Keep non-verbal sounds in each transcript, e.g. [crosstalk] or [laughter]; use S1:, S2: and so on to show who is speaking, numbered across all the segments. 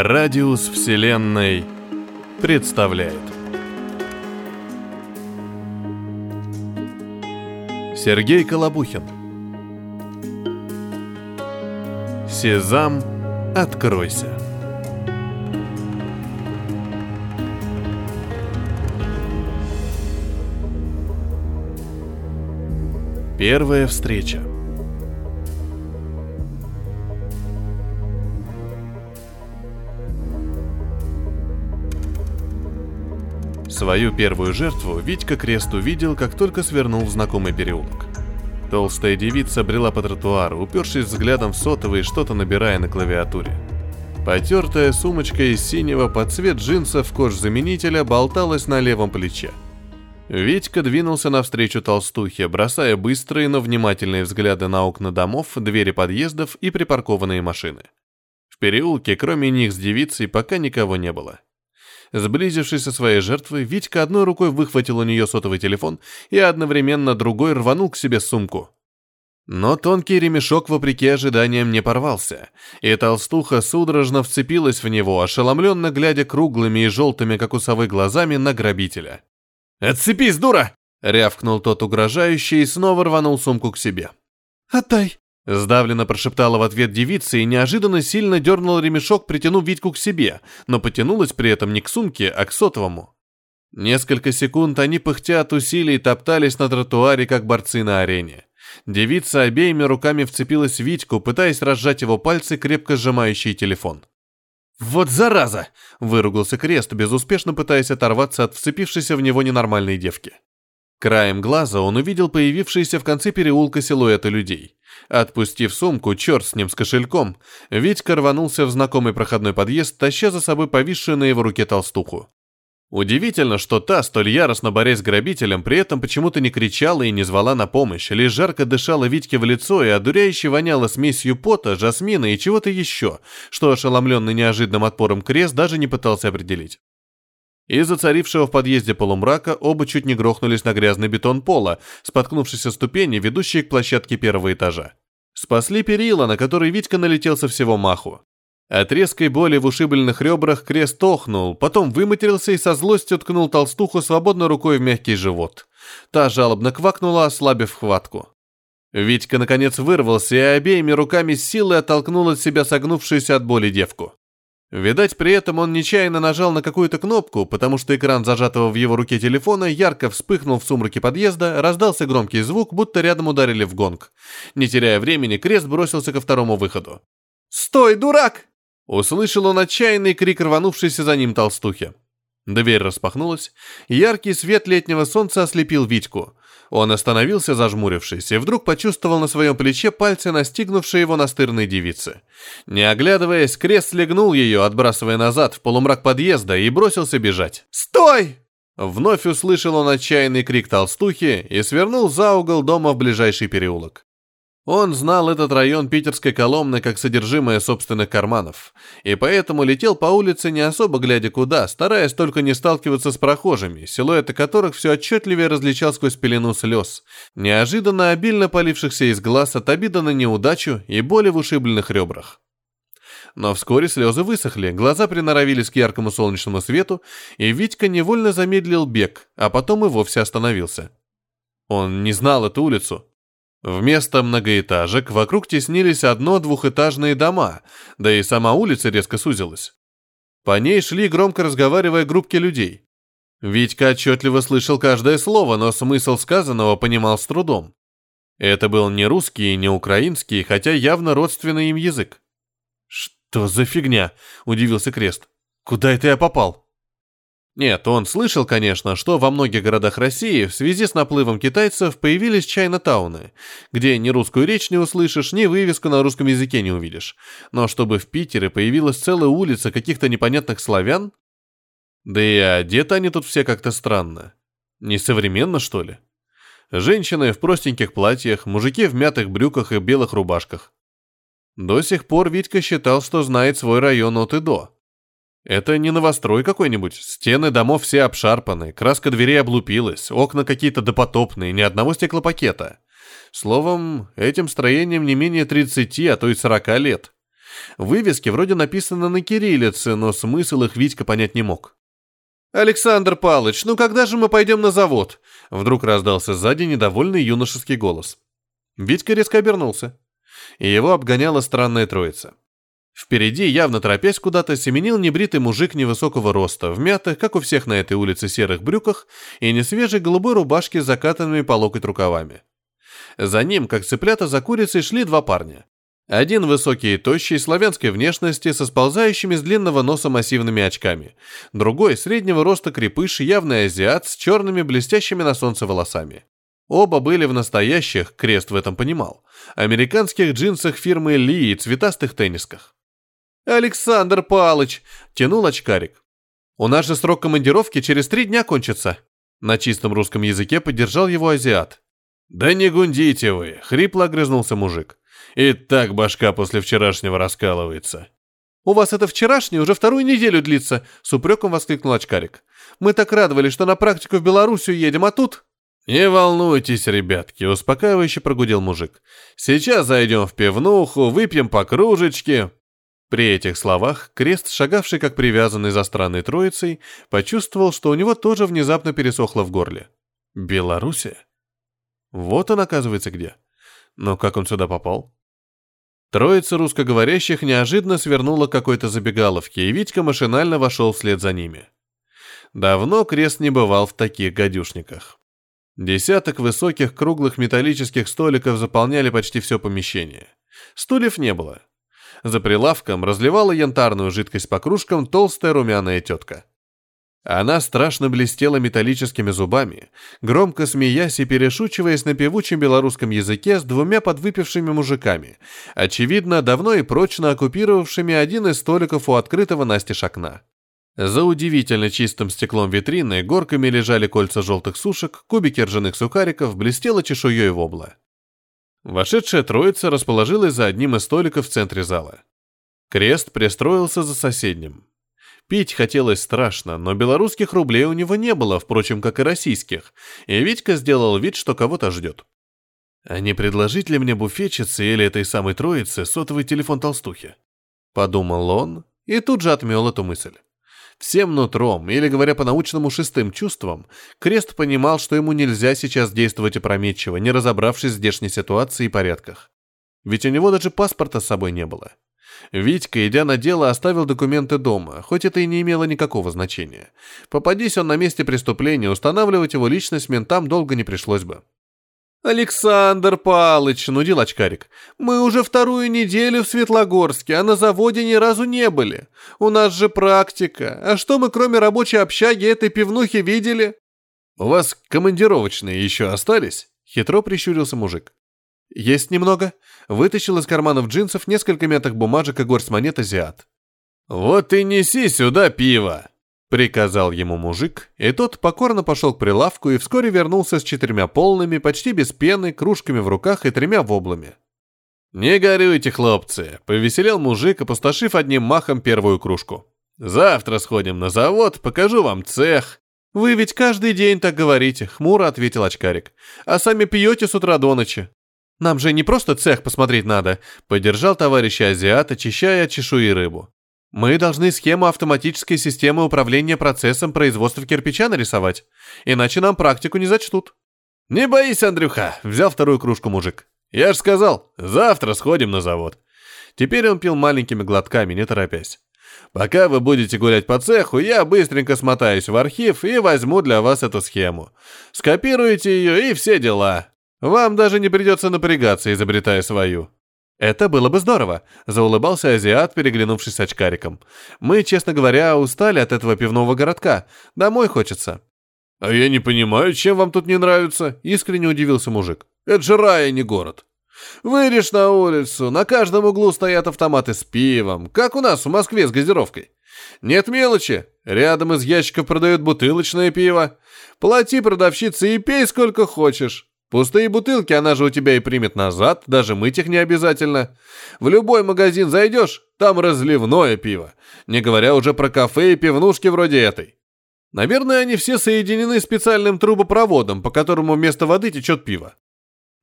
S1: Радиус Вселенной представляет Сергей Колобухин Сезам, откройся. Первая встреча. Свою первую жертву Витька Крест увидел, как только свернул в знакомый переулок. Толстая девица брела по тротуару, упершись взглядом в сотовый, что-то набирая на клавиатуре. Потертая сумочка из синего под цвет джинсов кожзаменителя болталась на левом плече. Витька двинулся навстречу толстухе, бросая быстрые, но внимательные взгляды на окна домов, двери подъездов и припаркованные машины. В переулке, кроме них с девицей, пока никого не было. Сблизившись со своей жертвой, Витька одной рукой выхватил у нее сотовый телефон и одновременно другой рванул к себе сумку. Но тонкий ремешок, вопреки ожиданиям, не порвался, и толстуха судорожно вцепилась в него, ошеломленно глядя круглыми и желтыми, как у совы, глазами на грабителя. «Отцепись, дура!» — рявкнул тот угрожающий и снова рванул сумку к себе.
S2: «Отдай!»
S1: Сдавленно прошептала в ответ девица и неожиданно сильно дернула ремешок, притянув Витьку к себе, но потянулась при этом не к сумке, а к сотовому. Несколько секунд они, пыхтя от усилий, топтались на тротуаре, как борцы на арене. Девица обеими руками вцепилась в Витьку, пытаясь разжать его пальцы, крепко сжимающие телефон. «Вот зараза!» — выругался Крест, безуспешно пытаясь оторваться от вцепившейся в него ненормальной девки. Краем глаза он увидел появившиеся в конце переулка силуэты людей. Отпустив сумку, черт с ним с кошельком, Витька рванулся в знакомый проходной подъезд, таща за собой повисшую на его руке толстуху. Удивительно, что та, столь яростно борясь с грабителем, при этом почему-то не кричала и не звала на помощь, лишь жарко дышала Витьке в лицо и одуряюще воняла смесью пота, жасмина и чего-то еще, что ошеломленный неожиданным отпором крест даже не пытался определить. Из-за царившего в подъезде полумрака оба чуть не грохнулись на грязный бетон пола, споткнувшись о ступени, ведущие к площадке первого этажа. Спасли перила, на которые Витька налетел со всего маху. От резкой боли в ушибленных ребрах крест охнул, потом выматерился и со злостью ткнул толстуху свободной рукой в мягкий живот. Та жалобно квакнула, ослабив хватку. Витька, наконец, вырвался и обеими руками силой оттолкнул от себя согнувшуюся от боли девку. Видать, при этом он нечаянно нажал на какую-то кнопку, потому что экран зажатого в его руке телефона ярко вспыхнул в сумраке подъезда, раздался громкий звук, будто рядом ударили в гонг. Не теряя времени, крест бросился ко второму выходу. «Стой, дурак!» Услышал он отчаянный крик рванувшейся за ним толстухи. Дверь распахнулась, яркий свет летнего солнца ослепил Витьку. Он остановился, зажмурившись, и вдруг почувствовал на своем плече пальцы, настигнувшие его настырной девицы. Не оглядываясь, крест слегнул ее, отбрасывая назад в полумрак подъезда, и бросился бежать. «Стой!» Вновь услышал он отчаянный крик толстухи и свернул за угол дома в ближайший переулок. Он знал этот район питерской Коломны как содержимое собственных карманов, и поэтому летел по улице не особо глядя куда, стараясь только не сталкиваться с прохожими, силуэты которых все отчетливее различал сквозь пелену слез, неожиданно обильно полившихся из глаз от обида на неудачу и боли в ушибленных ребрах. Но вскоре слезы высохли, глаза приноровились к яркому солнечному свету, и Витька невольно замедлил бег, а потом и вовсе остановился. Он не знал эту улицу, Вместо многоэтажек вокруг теснились одно-двухэтажные дома, да и сама улица резко сузилась. По ней шли, громко разговаривая, группки людей. Витька отчетливо слышал каждое слово, но смысл сказанного понимал с трудом. Это был не русский и не украинский, хотя явно родственный им язык. «Что за фигня?» – удивился Крест. «Куда это я попал?» Нет, он слышал, конечно, что во многих городах России в связи с наплывом китайцев появились чайна-тауны, где ни русскую речь не услышишь, ни вывеску на русском языке не увидишь. Но чтобы в Питере появилась целая улица каких-то непонятных славян? Да и одеты они тут все как-то странно. Несовременно, что ли? Женщины в простеньких платьях, мужики в мятых брюках и белых рубашках. До сих пор Витька считал, что знает свой район от и до. Это не новострой какой-нибудь. Стены домов все обшарпаны, краска дверей облупилась, окна какие-то допотопные, ни одного стеклопакета. Словом, этим строением не менее 30, а то и 40 лет. Вывески вроде написаны на кириллице, но смысл их Витька понять не мог. «Александр Палыч, ну когда же мы пойдем на завод?» Вдруг раздался сзади недовольный юношеский голос. Витька резко обернулся. И его обгоняла странная троица. Впереди, явно торопясь куда-то, семенил небритый мужик невысокого роста, в мятых, как у всех на этой улице, серых брюках и несвежей голубой рубашке с закатанными по локоть рукавами. За ним, как цыплята за курицей, шли два парня. Один высокий и тощий, славянской внешности, со сползающими с длинного носа массивными очками. Другой, среднего роста крепыш, явный азиат, с черными блестящими на солнце волосами. Оба были в настоящих, Крест в этом понимал, американских джинсах фирмы Ли и цветастых теннисках. «Александр Палыч!» — тянул очкарик. «У нас же срок командировки через три дня кончится». На чистом русском языке поддержал его азиат. «Да не гундите вы!» — хрипло огрызнулся мужик. И так башка после вчерашнего раскалывается. «У вас это вчерашнее уже вторую неделю длится», — с упреком воскликнул очкарик. «Мы так радовались, что на практику в Белоруссию едем, а тут...» «Не волнуйтесь, ребятки», — успокаивающе прогудел мужик. «Сейчас зайдем в пивнуху, выпьем по кружечке». При этих словах Крест, шагавший как привязанный за странной троицей, почувствовал, что у него тоже внезапно пересохло в горле. «Белоруссия? Вот он, оказывается, где. Но как он сюда попал?» Троица русскоговорящих неожиданно свернула какой-то забегаловке, и Витька машинально вошел вслед за ними. Давно Крест не бывал в таких гадюшниках. Десяток высоких круглых металлических столиков заполняли почти все помещение. Стульев не было. За прилавком разливала янтарную жидкость по кружкам толстая румяная тетка. Она страшно блестела металлическими зубами, громко смеясь и перешучиваясь на певучем белорусском языке с двумя подвыпившими мужиками, очевидно, давно и прочно оккупировавшими один из столиков у открытого настежь окна. За удивительно чистым стеклом витрины горками лежали кольца желтых сушек, кубики ржаных сухариков, блестела чешуей вобла. Вошедшая троица расположилась за одним из столиков в центре зала. Крест пристроился за соседним. Пить хотелось страшно, но белорусских рублей у него не было, впрочем, как и российских, и Витька сделал вид, что кого-то ждет. А не предложить ли мне буфетчице или этой самой троице сотовый телефон толстухи? Подумал он и тут же отмел эту мысль. Всем нутром, или говоря по-научному шестым чувствам, Крест понимал, что ему нельзя сейчас действовать опрометчиво, не разобравшись в здешней ситуации и порядках. Ведь у него даже паспорта с собой не было. Витька, идя на дело, оставил документы дома, хоть это и не имело никакого значения. Попадись он на месте преступления, устанавливать его личность ментам долго не пришлось бы. «Александр Палыч», — нудил очкарик, — «мы уже вторую неделю в Светлогорске, а на заводе ни разу не были. У нас же практика. А что мы, кроме рабочей общаги, этой пивнухи видели?» «У вас командировочные еще остались?» — хитро прищурился мужик. «Есть немного». Вытащил из карманов джинсов несколько мятых бумажек и горсть монет азиат. «Вот и неси сюда пиво!» Приказал ему мужик, и тот покорно пошел к прилавку и вскоре вернулся с четырьмя полными, почти без пены, кружками в руках и тремя воблами. «Не горюйте, хлопцы!» — повеселел мужик, опустошив одним махом первую кружку. «Завтра сходим на завод, покажу вам цех». «Вы ведь каждый день так говорите», — хмуро ответил очкарик. «А сами пьете с утра до ночи. Нам же не просто цех посмотреть надо», — поддержал товарища азиат, очищая от чешуи рыбу. «Мы должны схему автоматической системы управления процессом производства кирпича нарисовать, иначе нам практику не зачтут». «Не боись, Андрюха», — взял вторую кружку мужик. «Я ж сказал, завтра сходим на завод». Теперь он пил маленькими глотками, не торопясь. Пока вы будете гулять по цеху, я быстренько смотаюсь в архив и возьму для вас эту схему. Скопируете ее и все дела. Вам даже не придется напрягаться, изобретая свою». «Это было бы здорово», — заулыбался азиат, переглянувшись с очкариком. «Мы, честно говоря, устали от этого пивного городка. Домой хочется».
S2: «А я не понимаю, чем вам тут не нравится?» — искренне удивился мужик. «Это же рай, а не город. Вырежь на улицу, на каждом углу стоят автоматы с пивом, как у нас в Москве с газировкой. Нет мелочи, рядом из ящиков продают бутылочное пиво. Плати продавщице и пей сколько хочешь. Пустые бутылки она же у тебя и примет назад, даже мыть их не обязательно. В любой магазин зайдешь, там разливное пиво, не говоря уже про кафе и пивнушки вроде этой. Наверное, они все соединены специальным трубопроводом, по которому вместо воды течет пиво.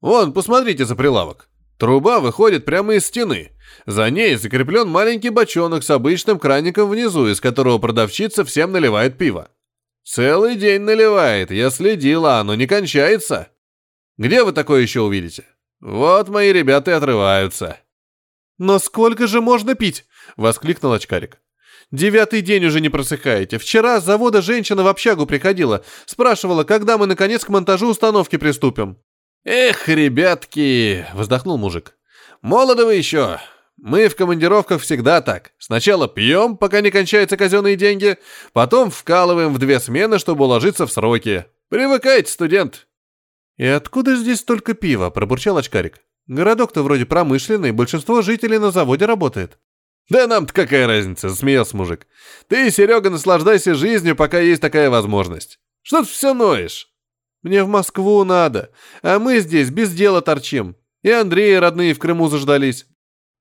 S2: Вон, посмотрите за прилавок. Труба выходит прямо из стены. За ней закреплен маленький бочонок с обычным краником внизу, из которого продавщица всем наливает пиво. Целый день наливает, я следила, оно не кончается. Где вы такое еще увидите? Вот мои ребята и отрываются.
S1: «Но сколько же можно пить?» — воскликнул очкарик. «Девятый день уже не просыхаете. Вчера с завода женщина в общагу приходила, спрашивала, когда мы наконец к монтажу установки приступим».
S2: «Эх, ребятки!» — вздохнул мужик. «Молоды вы еще. Мы в командировках всегда так. Сначала пьем, пока не кончаются казенные деньги, потом вкалываем в две смены, чтобы уложиться в сроки. Привыкайте, студент!»
S1: «И откуда здесь столько пива?» – пробурчал очкарик. «Городок-то вроде промышленный, большинство жителей на заводе работает».
S2: «Да нам-то какая разница?» – засмеялся мужик. «Ты, Серега, наслаждайся жизнью, пока есть такая возможность. Что ты все ноешь?»
S1: Мне в Москву надо, а мы здесь без дела торчим. И Андрей родные в Крыму заждались».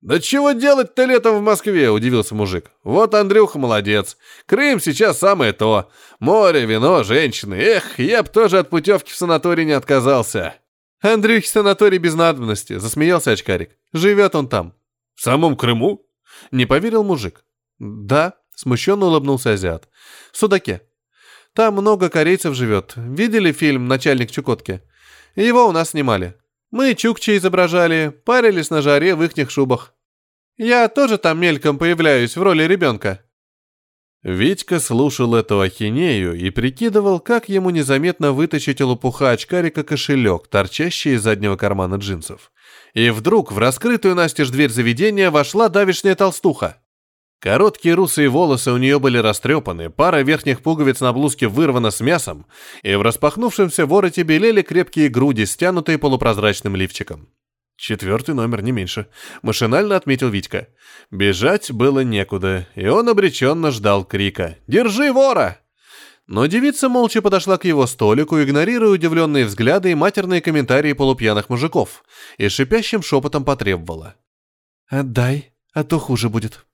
S2: «Да чего делать-то летом в Москве?» – удивился мужик. «Вот Андрюха молодец. Крым сейчас самое то. Море, вино, женщины. Эх, я б тоже от путевки в санаторий не отказался».
S1: «Андрюхе санаторий без надобности», – засмеялся очкарик. «Живет он там».
S2: «В самом Крыму?»
S1: – не поверил мужик. «Да», – смущенно улыбнулся азиат. «В Судаке. Там много корейцев живет. Видели фильм «Начальник Чукотки»? Его у нас снимали. Мы чукчи изображали, парились на жаре в ихних шубах. Я тоже там мельком появляюсь в роли ребенка».
S2: Витька слушал эту ахинею и прикидывал, как ему незаметно вытащить у лопуха очкарика кошелек, торчащий из заднего кармана джинсов. И вдруг в раскрытую настежь дверь заведения вошла давишняя толстуха. Короткие русые волосы у нее были растрепаны, пара верхних пуговиц на блузке вырвана с мясом, и в распахнувшемся вороте белели крепкие груди, стянутые полупрозрачным лифчиком. Четвертый номер, не меньше. Машинально отметил Витька. Бежать было некуда, и он обреченно ждал крика «Держи вора!». Но девица молча подошла к его столику, игнорируя удивленные взгляды и матерные комментарии полупьяных мужиков, и шипящим шепотом потребовала.
S1: «Отдай, а то хуже будет».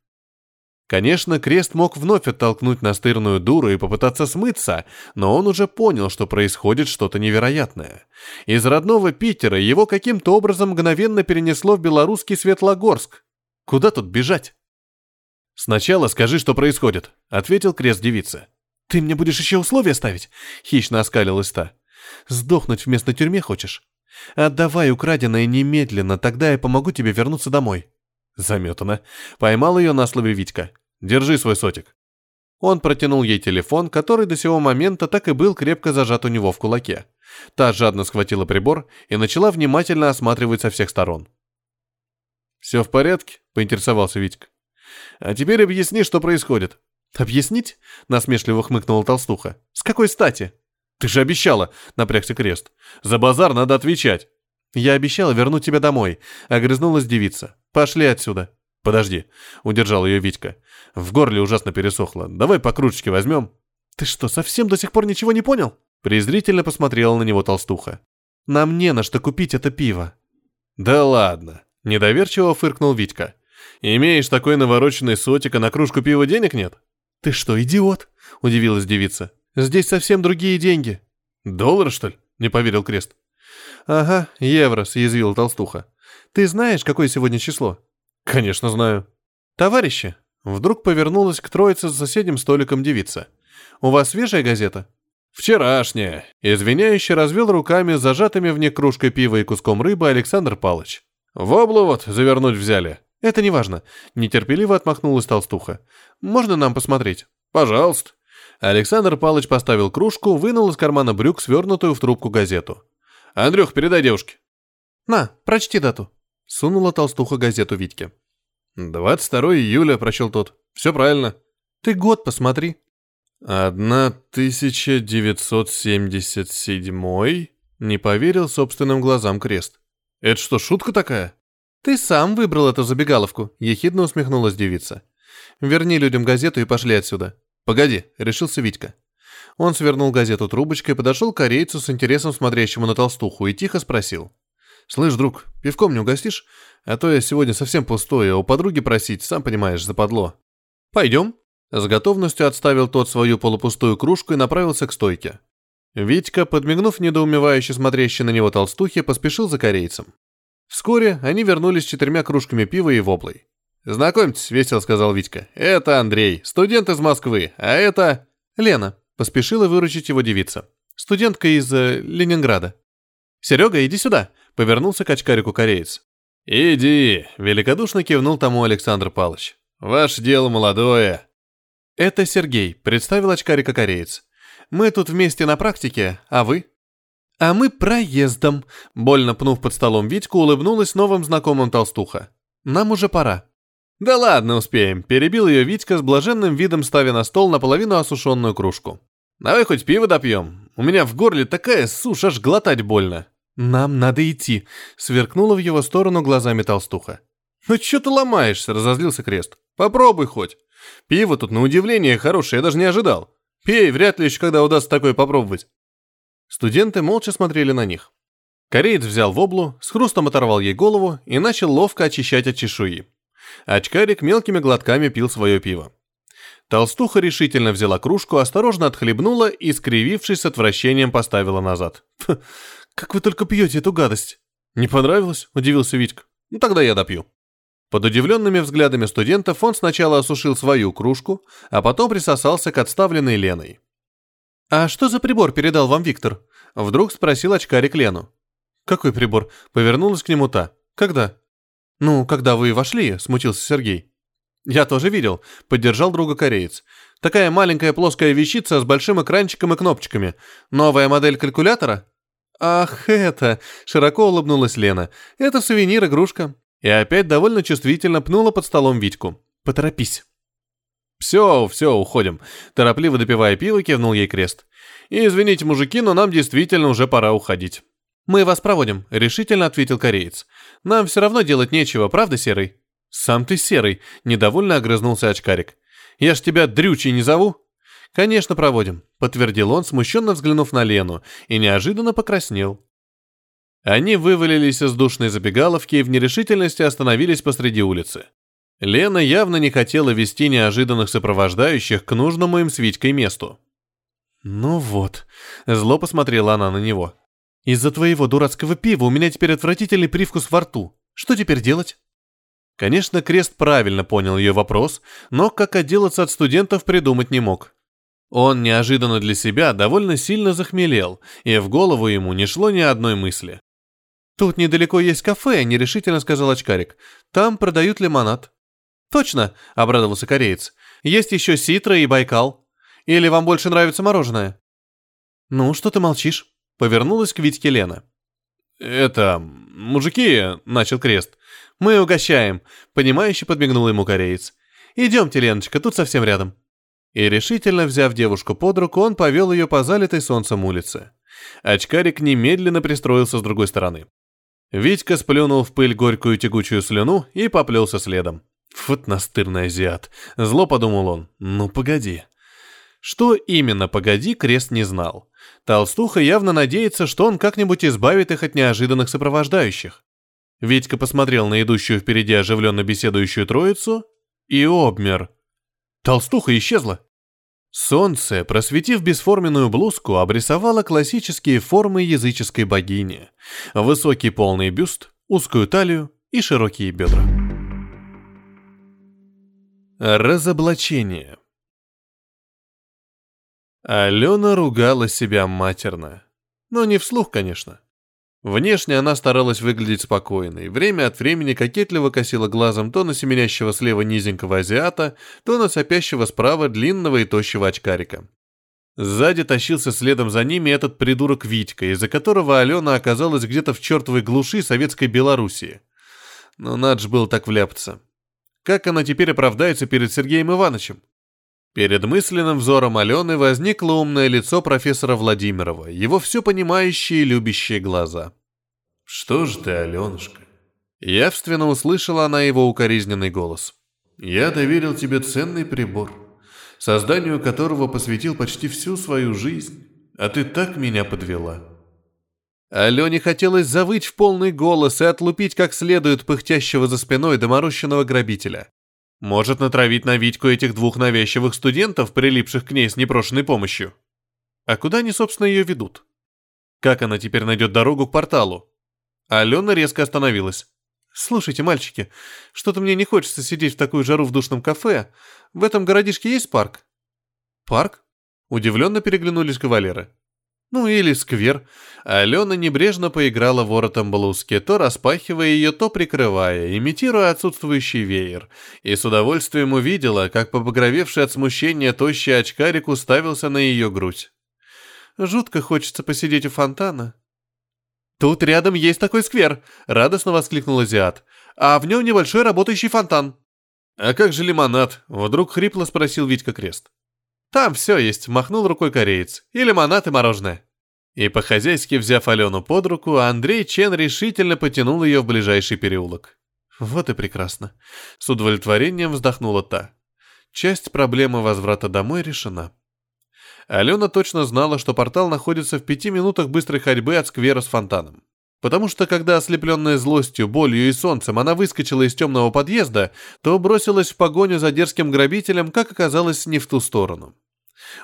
S2: Конечно, Крест мог вновь оттолкнуть настырную дуру и попытаться смыться, но он уже понял, что происходит что-то невероятное. Из родного Питера его каким-то образом мгновенно перенесло в белорусский Светлогорск. Куда тут бежать? «Сначала скажи, что происходит», — ответил Крест девице.
S1: «Ты мне будешь еще условия ставить?» — хищно оскалилась та. «Сдохнуть вместо тюрьмы хочешь? Отдавай украденное немедленно, тогда я помогу тебе вернуться домой».
S2: Заметана. Поймал ее на слове Витька. Держи свой сотик. Он протянул ей телефон, который до сего момента так и был крепко зажат у него в кулаке. Та жадно схватила прибор и начала внимательно осматривать со всех сторон. «Все в порядке?» — поинтересовался Витька. «А теперь объясни, что происходит».
S1: «Объяснить?» — насмешливо хмыкнула толстуха. «С какой стати?»
S2: «Ты же обещала!» — напрягся крест. «За базар надо отвечать!»
S1: «Я обещала вернуть тебя домой», — огрызнулась девица. «Пошли отсюда».
S2: «Подожди», — удержал ее Витька. «В горле ужасно пересохло. Давай по кружечке возьмем».
S1: «Ты что, совсем до сих пор ничего не понял?»
S2: Презрительно посмотрела на него толстуха.
S1: «Нам не на что купить это пиво».
S2: «Да ладно», — недоверчиво фыркнул Витька. «Имеешь такой навороченный сотик, а на кружку пива денег нет?»
S1: «Ты что, идиот?» — удивилась девица. «Здесь совсем другие деньги».
S2: «Доллар, что ли?» — не поверил Крест.
S1: «Ага, евро», — съязвила толстуха. «Ты знаешь, какое сегодня число?»
S2: «Конечно знаю».
S1: «Товарищи!» Вдруг повернулась к троице с соседним столиком девица. «У вас свежая газета?»
S2: «Вчерашняя!» Извиняюще развел руками зажатыми в ней кружкой пива и куском рыбы Александр Палыч. «В облу завернуть взяли».
S1: «Это не важно», — нетерпеливо отмахнулась толстуха. «Можно нам посмотреть?»
S2: «Пожалуйста».
S1: Александр Палыч поставил кружку, вынул из кармана брюк свернутую в трубку газету.
S2: Андрюх, передай девушке».
S1: «На, прочти дату». Сунула толстуха газету Витьке.
S2: «22 июля», — прочел тот. «Все правильно».
S1: «Ты год посмотри».
S2: «1977?» Не поверил собственным глазам крест. «Это что, шутка такая?»
S1: «Ты сам выбрал эту забегаловку», — ехидно усмехнулась девица. «Верни людям газету и пошли отсюда».
S2: «Погоди», — решился Витька.
S1: Он свернул газету трубочкой, подошел к корейцу с интересом смотрящему на толстуху и тихо спросил.
S2: «Слышь, друг, пивком не угостишь? А то я сегодня совсем пустой, а у подруги просить, сам понимаешь, западло».
S1: «Пойдем». С готовностью отставил тот свою полупустую кружку и направился к стойке. Витька, подмигнув недоумевающе смотрящей на него толстухе, поспешил за корейцем. Вскоре они вернулись с четырьмя кружками пива и воблой. «Знакомьтесь», — весело сказал Витька. «Это Андрей, студент из Москвы, а это...» «Лена», — поспешила выручить его девица. «Студентка из э, Ленинграда». «Серега, иди сюда», — повернулся к очкарику кореец.
S2: «Иди», — великодушно кивнул тому Александр Павлович. «Ваше дело молодое».
S1: «Это Сергей», — представил очкарика кореец. «Мы тут вместе на практике, а вы?» «А мы проездом», — больно пнув под столом Витьку, улыбнулась новым знакомым толстуха. «Нам уже пора».
S2: «Да ладно, успеем», — перебил ее Витька с блаженным видом, ставя на стол наполовину осушенную кружку. «Давай хоть пиво допьем. У меня в горле такая сушь, аж глотать больно».
S1: «Нам надо идти», — сверкнула в его сторону глазами толстуха.
S2: «Ну чё ты ломаешься?» — разозлился Крест. «Попробуй хоть. Пиво тут, на удивление, хорошее, я даже не ожидал. Пей, вряд ли еще когда удастся такое попробовать».
S1: Студенты молча смотрели на них. Кореец взял воблу, с хрустом оторвал ей голову и начал ловко очищать от чешуи. Очкарик мелкими глотками пил свое пиво. Толстуха решительно взяла кружку, осторожно отхлебнула и, скривившись с отвращением, поставила назад. «Как вы только пьете эту гадость!»
S2: «Не понравилось?» – удивился Витька. «Ну тогда я допью».
S1: Под удивленными взглядами студентов он сначала осушил свою кружку, а потом присосался к отставленной Леной. «А что за прибор передал вам Виктор?» – вдруг спросил очкарик Лену. «Какой прибор?» – повернулась к нему та. «Когда?» «Ну, когда вы вошли», — смутился Сергей. «Я тоже видел», — поддержал друга кореец. «Такая маленькая плоская вещица с большим экранчиком и кнопочками. Новая модель калькулятора?» «Ах, это!» — широко улыбнулась Лена. «Это сувенир-игрушка». И опять довольно чувствительно пнула под столом Витьку. «Поторопись».
S2: «Все, все, уходим», — торопливо допивая пиво, кивнул ей крест. «И извините, мужики, но нам действительно уже пора уходить».
S1: «Мы вас проводим», — решительно ответил кореец. «Нам все равно делать нечего, правда, Серый?» «Сам ты Серый», — недовольно огрызнулся очкарик. «Я ж тебя дрючей не зову?» «Конечно, проводим», — подтвердил он, смущенно взглянув на Лену, и неожиданно покраснел. Они вывалились из душной забегаловки и в нерешительности остановились посреди улицы. Лена явно не хотела вести неожиданных сопровождающих к нужному им с Витькой месту. «Ну вот», — зло посмотрела она на него. Из-за твоего дурацкого пива у меня теперь отвратительный привкус во рту. Что теперь делать? Конечно, Крест правильно понял ее вопрос, но как отделаться от студентов придумать не мог. Он неожиданно для себя довольно сильно захмелел, и в голову ему не шло ни одной мысли. «Тут недалеко есть кафе», — нерешительно сказал очкарик. «Там продают лимонад». «Точно», — обрадовался кореец. «Есть еще Ситра и Байкал. Или вам больше нравится мороженое?» «Ну, что ты молчишь?» Повернулась к Витьке Лена.
S2: «Это... мужики...» — начал Крест.
S1: «Мы угощаем», — понимающе подмигнул ему кореец. «Идемте, Леночка, тут совсем рядом». И решительно взяв девушку под руку, он повел ее по залитой солнцем улице. Очкарик немедленно пристроился с другой стороны. Витька сплюнул в пыль горькую тягучую слюну и поплелся следом. «Вот настырный азиат!» Зло подумал он. «Ну, погоди». Что именно «погоди» Крест не знал. Толстуха явно надеется, что он как-нибудь избавит их от неожиданных сопровождающих. Витька посмотрел на идущую впереди оживленно беседующую троицу и обмер. Толстуха исчезла. Солнце, просветив бесформенную блузку, обрисовало классические формы языческой богини. Высокий полный бюст, узкую талию и широкие бедра. Разоблачение. Алена ругала себя матерно. Но не вслух, конечно. Внешне она старалась выглядеть спокойной, время от времени кокетливо косила глазом то на семенящего слева низенького азиата, то на сопящего справа длинного и тощего очкарика. Сзади тащился следом за ними этот придурок Витька, из-за которого Алена оказалась где-то в чертовой глуши советской Белоруссии. Но надо же было так вляпаться. Как она теперь оправдается перед Сергеем Ивановичем? Перед мысленным взором Алены возникло умное лицо профессора Владимирова, его все понимающие и любящие глаза. «Что ж ты, Аленушка?» Явственно услышала она его укоризненный голос. «Я доверил тебе ценный прибор, созданию которого посвятил почти всю свою жизнь, а ты так меня подвела». Алене хотелось завыть в полный голос и отлупить как следует пыхтящего за спиной доморощенного грабителя. Может натравить на Витьку этих двух навязчивых студентов, прилипших к ней с непрошенной помощью. А куда они, собственно, ее ведут? Как она теперь найдет дорогу к порталу? Алена резко остановилась. «Слушайте, мальчики, что-то мне не хочется сидеть в такую жару в душном кафе. В этом городишке есть парк?» «Парк?» Удивленно переглянулись кавалеры. Ну или сквер. Алена небрежно поиграла воротом блузки, то распахивая ее, то прикрывая, имитируя отсутствующий веер, и с удовольствием увидела, как побагровевший от смущения тощий очкарик уставился на ее грудь. Жутко хочется посидеть у фонтана. «Тут рядом есть такой сквер!» — радостно воскликнул азиат. «А в нем небольшой работающий фонтан». «А как же лимонад?» — вдруг хрипло спросил Витька Крест. «Там все есть», — махнул рукой кореец. «И лимонад, и мороженое». И по-хозяйски взяв Алену под руку, Андрей Чен решительно потянул ее в ближайший переулок. Вот и прекрасно. С удовлетворением вздохнула та. Часть проблемы возврата домой решена. Алена точно знала, что портал находится в пяти минутах быстрой ходьбы от сквера с фонтаном. Потому что когда, ослепленная злостью, болью и солнцем, она выскочила из темного подъезда, то бросилась в погоню за дерзким грабителем, как оказалось, не в ту сторону.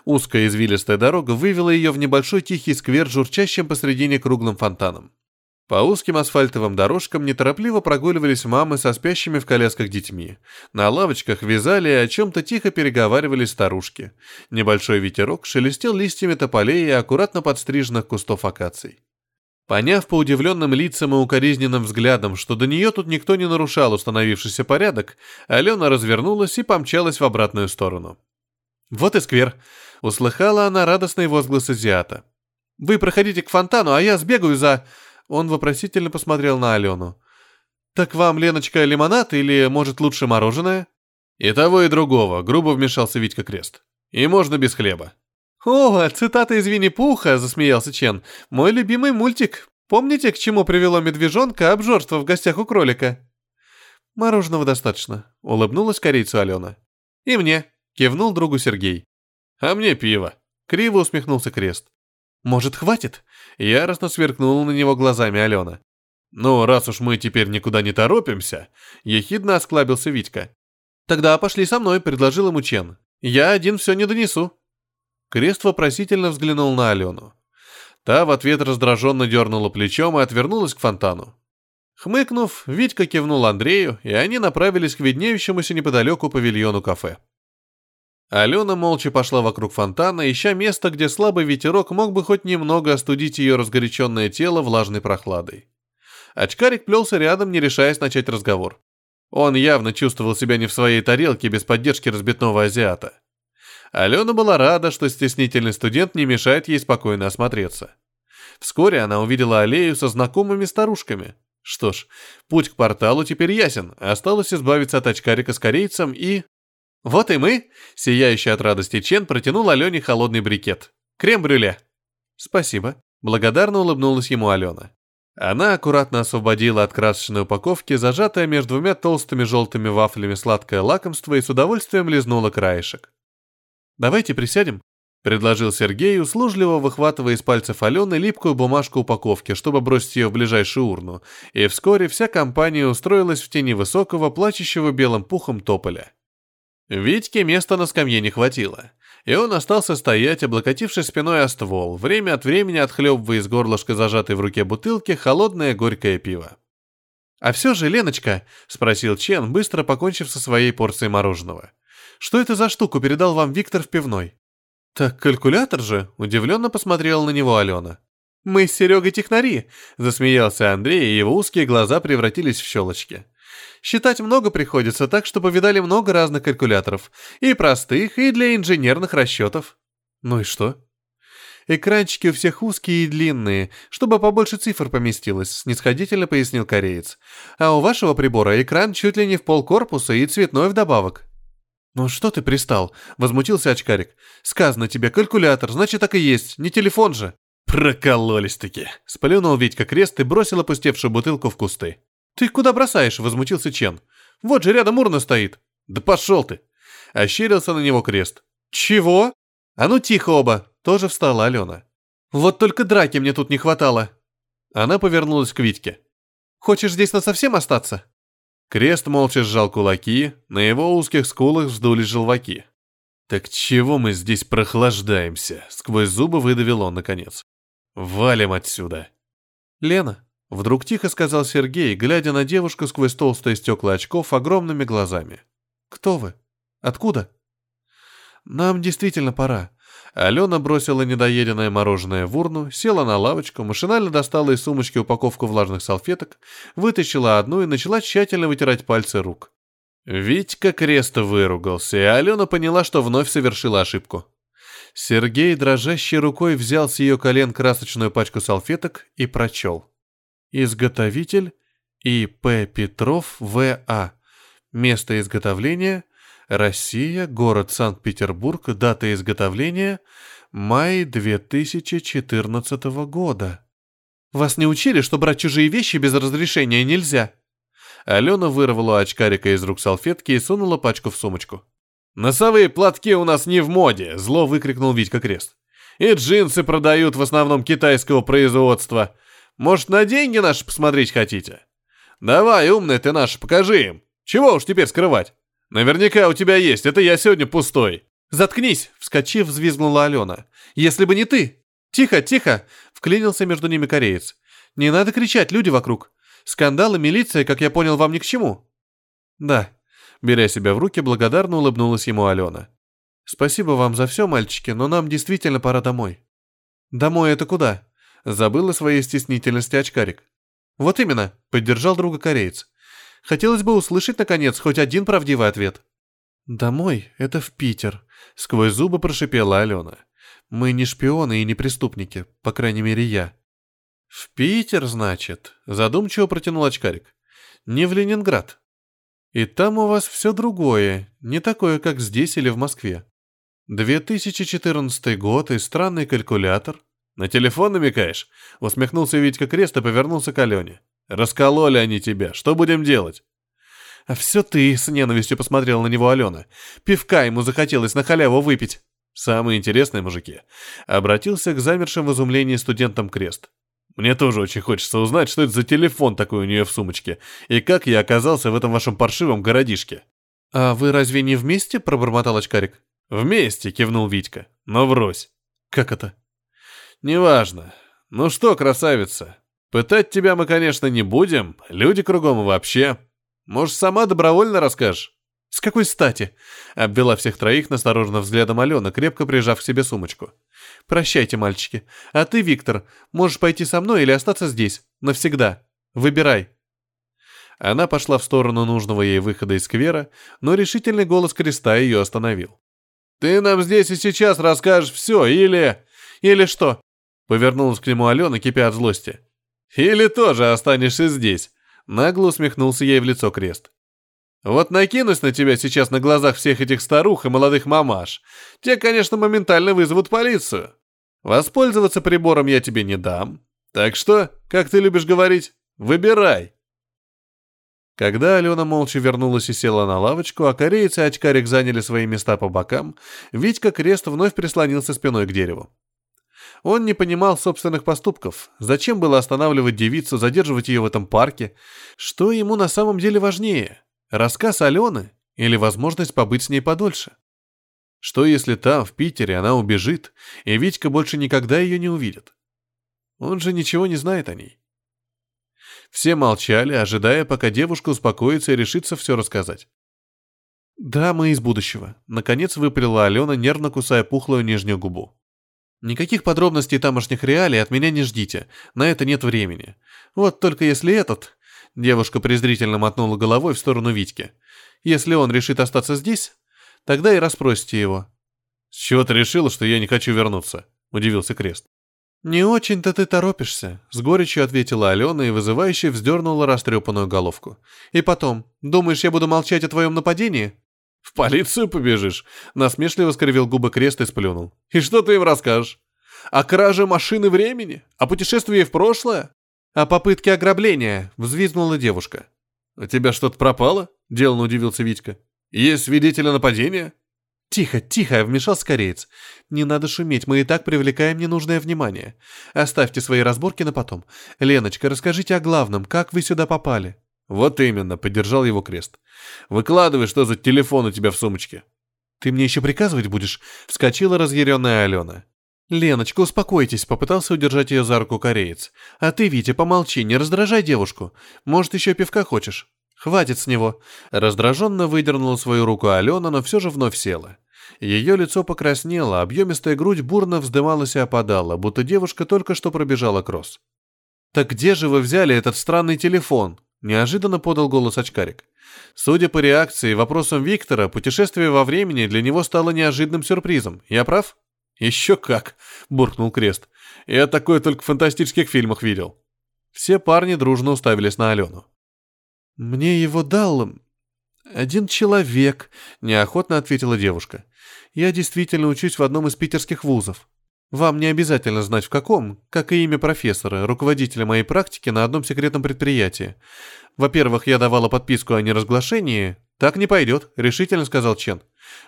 S1: Узкая извилистая дорога вывела ее в небольшой тихий сквер, журчащим посредине круглым фонтаном. По узким асфальтовым дорожкам неторопливо прогуливались мамы со спящими в колясках детьми. На лавочках вязали и о чем-то тихо переговаривались старушки. Небольшой ветерок шелестел листьями тополей и аккуратно подстриженных кустов акаций. Поняв по удивленным лицам и укоризненным взглядам, что до нее тут никто не нарушал установившийся порядок, Алена развернулась и помчалась в обратную сторону. «Вот и сквер!» — услыхала она радостный возглас азиата. «Вы проходите к фонтану, а я сбегаю за...» Он вопросительно посмотрел на Алену. «Так вам, Леночка, лимонад или, может, лучше мороженое?»
S2: «И того, и другого», — грубо вмешался Витька Крест. «И можно без хлеба».
S1: «О, цитата из Винни-Пуха», — засмеялся Чен. «Мой любимый мультик. Помните, к чему привело медвежонка обжорство в гостях у кролика?» «Мороженого достаточно», — улыбнулась корейцу Алена. «И мне», — кивнул другу Сергей.
S2: «А мне пиво», — криво усмехнулся Крест.
S1: «Может, хватит?» — яростно сверкнула на него глазами Алена.
S2: «Ну, раз уж мы теперь никуда не торопимся», — ехидно осклабился Витька.
S1: «Тогда пошли со мной», — предложил ему Чен. «Я один все не донесу». Крест вопросительно взглянул на Алену. Та в ответ раздраженно дернула плечом и отвернулась к фонтану. Хмыкнув, Витька кивнул Андрею, и они направились к виднеющемуся неподалеку павильону кафе. Алена молча пошла вокруг фонтана, ища место, где слабый ветерок мог бы хоть немного остудить ее разгоряченное тело влажной прохладой. Очкарик плелся рядом, не решаясь начать разговор. Он явно чувствовал себя не в своей тарелке без поддержки разбитного азиата. Алена была рада, что стеснительный студент не мешает ей спокойно осмотреться. Вскоре она увидела аллею со знакомыми старушками. Что ж, путь к порталу теперь ясен, осталось избавиться от очкарика с корейцем и... «Вот и мы!» — сияющий от радости Чен протянул Алене холодный брикет. «Крем-брюле!» «Спасибо!» — благодарно улыбнулась ему Алена. Она аккуратно освободила от красочной упаковки зажатое между двумя толстыми желтыми вафлями сладкое лакомство и с удовольствием лизнула краешек. «Давайте присядем», — предложил Сергей, услужливо выхватывая из пальцев Алены липкую бумажку упаковки, чтобы бросить ее в ближайшую урну, и вскоре вся компания устроилась в тени высокого, плачущего белым пухом тополя. Витьке места на скамье не хватило, и он остался стоять, облокотившись спиной о ствол, время от времени отхлебывая из горлышка зажатой в руке бутылки холодное горькое пиво. «А все же, Леночка», — спросил Чен, быстро покончив со своей порцией мороженого, «что это за штуку передал вам Виктор в пивной?» «Так калькулятор же», — удивленно посмотрела на него Алена. «Мы с Серегой технари», — засмеялся Андрей, и его узкие глаза превратились в щелочки. Считать много приходится, так что повидали много разных калькуляторов. И простых, и для инженерных расчетов. Ну и что? Экранчики у всех узкие и длинные, чтобы побольше цифр поместилось, снисходительно пояснил кореец. А у вашего прибора экран чуть ли не в пол корпуса и цветной вдобавок. «Ну что ты пристал?» — возмутился очкарик. «Сказано тебе, калькулятор, значит так и есть, не телефон же».
S2: «Прокололись-таки!» — сплюнул Витька крест и бросил опустевшую бутылку в кусты.
S1: «Ты куда бросаешь?» — возмутился Чен. «Вот же рядом урна стоит».
S2: «Да пошел ты!» — ощерился на него крест.
S1: «Чего?» «А ну тихо оба!» — тоже встала Алена. «Вот только драки мне тут не хватало». Она повернулась к Витьке. «Хочешь здесь насовсем остаться?»
S2: Крест молча сжал кулаки, на его узких скулах вздулись желваки. «Так чего мы здесь прохлаждаемся?» — сквозь зубы выдавил он наконец. «Валим отсюда!»
S1: «Лена, Вдруг тихо сказал Сергей, глядя на девушку сквозь толстые стекла очков огромными глазами. «Кто вы? Откуда?» «Нам действительно пора». Алена бросила недоеденное мороженое в урну, села на лавочку, машинально достала из сумочки упаковку влажных салфеток, вытащила одну и начала тщательно вытирать пальцы рук. Витька креста выругался, и Алена поняла, что вновь совершила ошибку. Сергей дрожащей рукой взял с ее колен красочную пачку салфеток и прочел. Изготовитель И.П. Петров В.А. Место изготовления – Россия, город Санкт-Петербург, дата изготовления – май 2014 года. Вас не учили, что брать чужие вещи без разрешения нельзя? Алена вырвала очкарика из рук салфетки и сунула пачку в сумочку. «Носовые платки у нас не в моде!» – зло выкрикнул Витька Крест. «И джинсы продают в основном китайского производства. Может, на деньги наши посмотреть хотите? Давай, умный ты наш, покажи им. Чего уж теперь скрывать? Наверняка у тебя есть, это я сегодня пустой. Заткнись, вскочив, взвизгнула Алена. Если бы не ты. Тихо, тихо, вклинился между ними кореец. Не надо кричать, люди вокруг. Скандалы, милиция, как я понял, вам ни к чему. Да, беря себя в руки, благодарно улыбнулась ему Алена. Спасибо вам за все, мальчики, но нам действительно пора домой. Домой это куда? Забыл о своей стеснительности очкарик. Вот именно, поддержал друга кореец. Хотелось бы услышать, наконец, хоть один правдивый ответ. «Домой — это в Питер», — сквозь зубы прошипела Алена. «Мы не шпионы и не преступники, по крайней мере, я». «В Питер, значит?» — задумчиво протянул очкарик. «Не в Ленинград. И там у вас все другое, не такое, как здесь или в Москве. 2014 год и странный калькулятор, «На телефон намекаешь?» — усмехнулся Витька Крест и повернулся к Алене. «Раскололи они тебя. Что будем делать?» «А все ты!» — с ненавистью посмотрела на него Алена. «Пивка ему захотелось на халяву выпить». «Самые интересные мужики». Обратился к замершим в изумлении студентам Крест. «Мне тоже очень хочется узнать, что это за телефон такой у нее в сумочке, и как я оказался в этом вашем паршивом городишке». «А вы разве не вместе?» — пробормотал очкарик. «Вместе», — кивнул Витька. «Но врозь». «Как это?» «Неважно. Ну что, красавица, пытать тебя мы, конечно, не будем, люди кругом вообще. Может, сама добровольно расскажешь?» «С какой стати?» — обвела всех троих настороженно взглядом Алена, крепко прижав к себе сумочку. «Прощайте, мальчики. А ты, Виктор, можешь пойти со мной или остаться здесь. Навсегда. Выбирай». Она пошла в сторону нужного ей выхода из сквера, но решительный голос креста ее остановил. «Ты нам здесь и сейчас расскажешь все, или...» «Или что? Повернулась к нему Алена, кипя от злости. «Или тоже останешься здесь?» Нагло усмехнулся ей в лицо крест. «Вот накинусь на тебя сейчас на глазах всех этих старух и молодых мамаш. Те, конечно, моментально вызовут полицию. Воспользоваться прибором я тебе не дам. Так что, как ты любишь говорить, выбирай». Когда Алена молча вернулась и села на лавочку, а кореец и очкарик заняли свои места по бокам, Витька Крест вновь прислонился спиной к дереву. Он не понимал собственных поступков. Зачем было останавливать девицу, задерживать ее в этом парке? Что ему на самом деле важнее? Рассказ Алены или возможность побыть с ней подольше? Что если там, в Питере, она убежит, и Витька больше никогда ее не увидит? Он же ничего не знает о ней. Все молчали, ожидая, пока девушка успокоится и решится все рассказать. «Да, мы из будущего», — наконец выпалила Алена, нервно кусая пухлую нижнюю губу. Никаких подробностей тамошних реалий от меня не ждите, на это нет времени. Вот только если этот...» Девушка презрительно мотнула головой в сторону Витьки. «Если он решит остаться здесь, тогда и расспросите его». «С чего ты решила, что я не хочу вернуться?» — удивился Крест. «Не очень-то ты торопишься», — с горечью ответила Алена и вызывающе вздернула растрепанную головку. «И потом, думаешь, я буду молчать о твоем нападении?» «В полицию побежишь?» — насмешливо скривил губы крест и сплюнул. «И что ты им расскажешь? О краже машины времени? О путешествии в прошлое? О попытке ограбления?» — взвизгнула девушка. «У тебя что-то пропало?» — деланно удивился Витька. «Есть свидетели нападения?» «Тихо, тихо!» — вмешался кореец. «Не надо шуметь, мы и так привлекаем ненужное внимание. Оставьте свои разборки на потом. Леночка, расскажите о главном, как вы сюда попали?» «Вот именно», — поддержал его крест. «Выкладывай, что за телефон у тебя в сумочке». «Ты мне еще приказывать будешь?» — вскочила разъяренная Алена. «Леночка, успокойтесь», — попытался удержать ее за руку кореец. «А ты, Витя, помолчи, не раздражай девушку. Может, еще пивка хочешь?» «Хватит с него!» Раздраженно выдернула свою руку Алена, но все же вновь села. Ее лицо покраснело, объемистая грудь бурно вздымалась и опадала, будто девушка только что пробежала кросс. «Так где же вы взяли этот странный телефон?» Неожиданно подал голос очкарик. Судя по реакции и вопросам Виктора, путешествие во времени для него стало неожиданным сюрпризом. Я прав? «Еще как!» [laughs] — буркнул Крест. «Я такое только в фантастических фильмах видел». Все парни дружно уставились на Алену. «Мне его дал один человек», — неохотно ответила девушка. «Я действительно учусь в одном из питерских вузов. Вам не обязательно знать в каком, как и имя профессора, руководителя моей практики на одном секретном предприятии. Во-первых, я давала подписку о неразглашении. Так не пойдет», — решительно сказал Чен.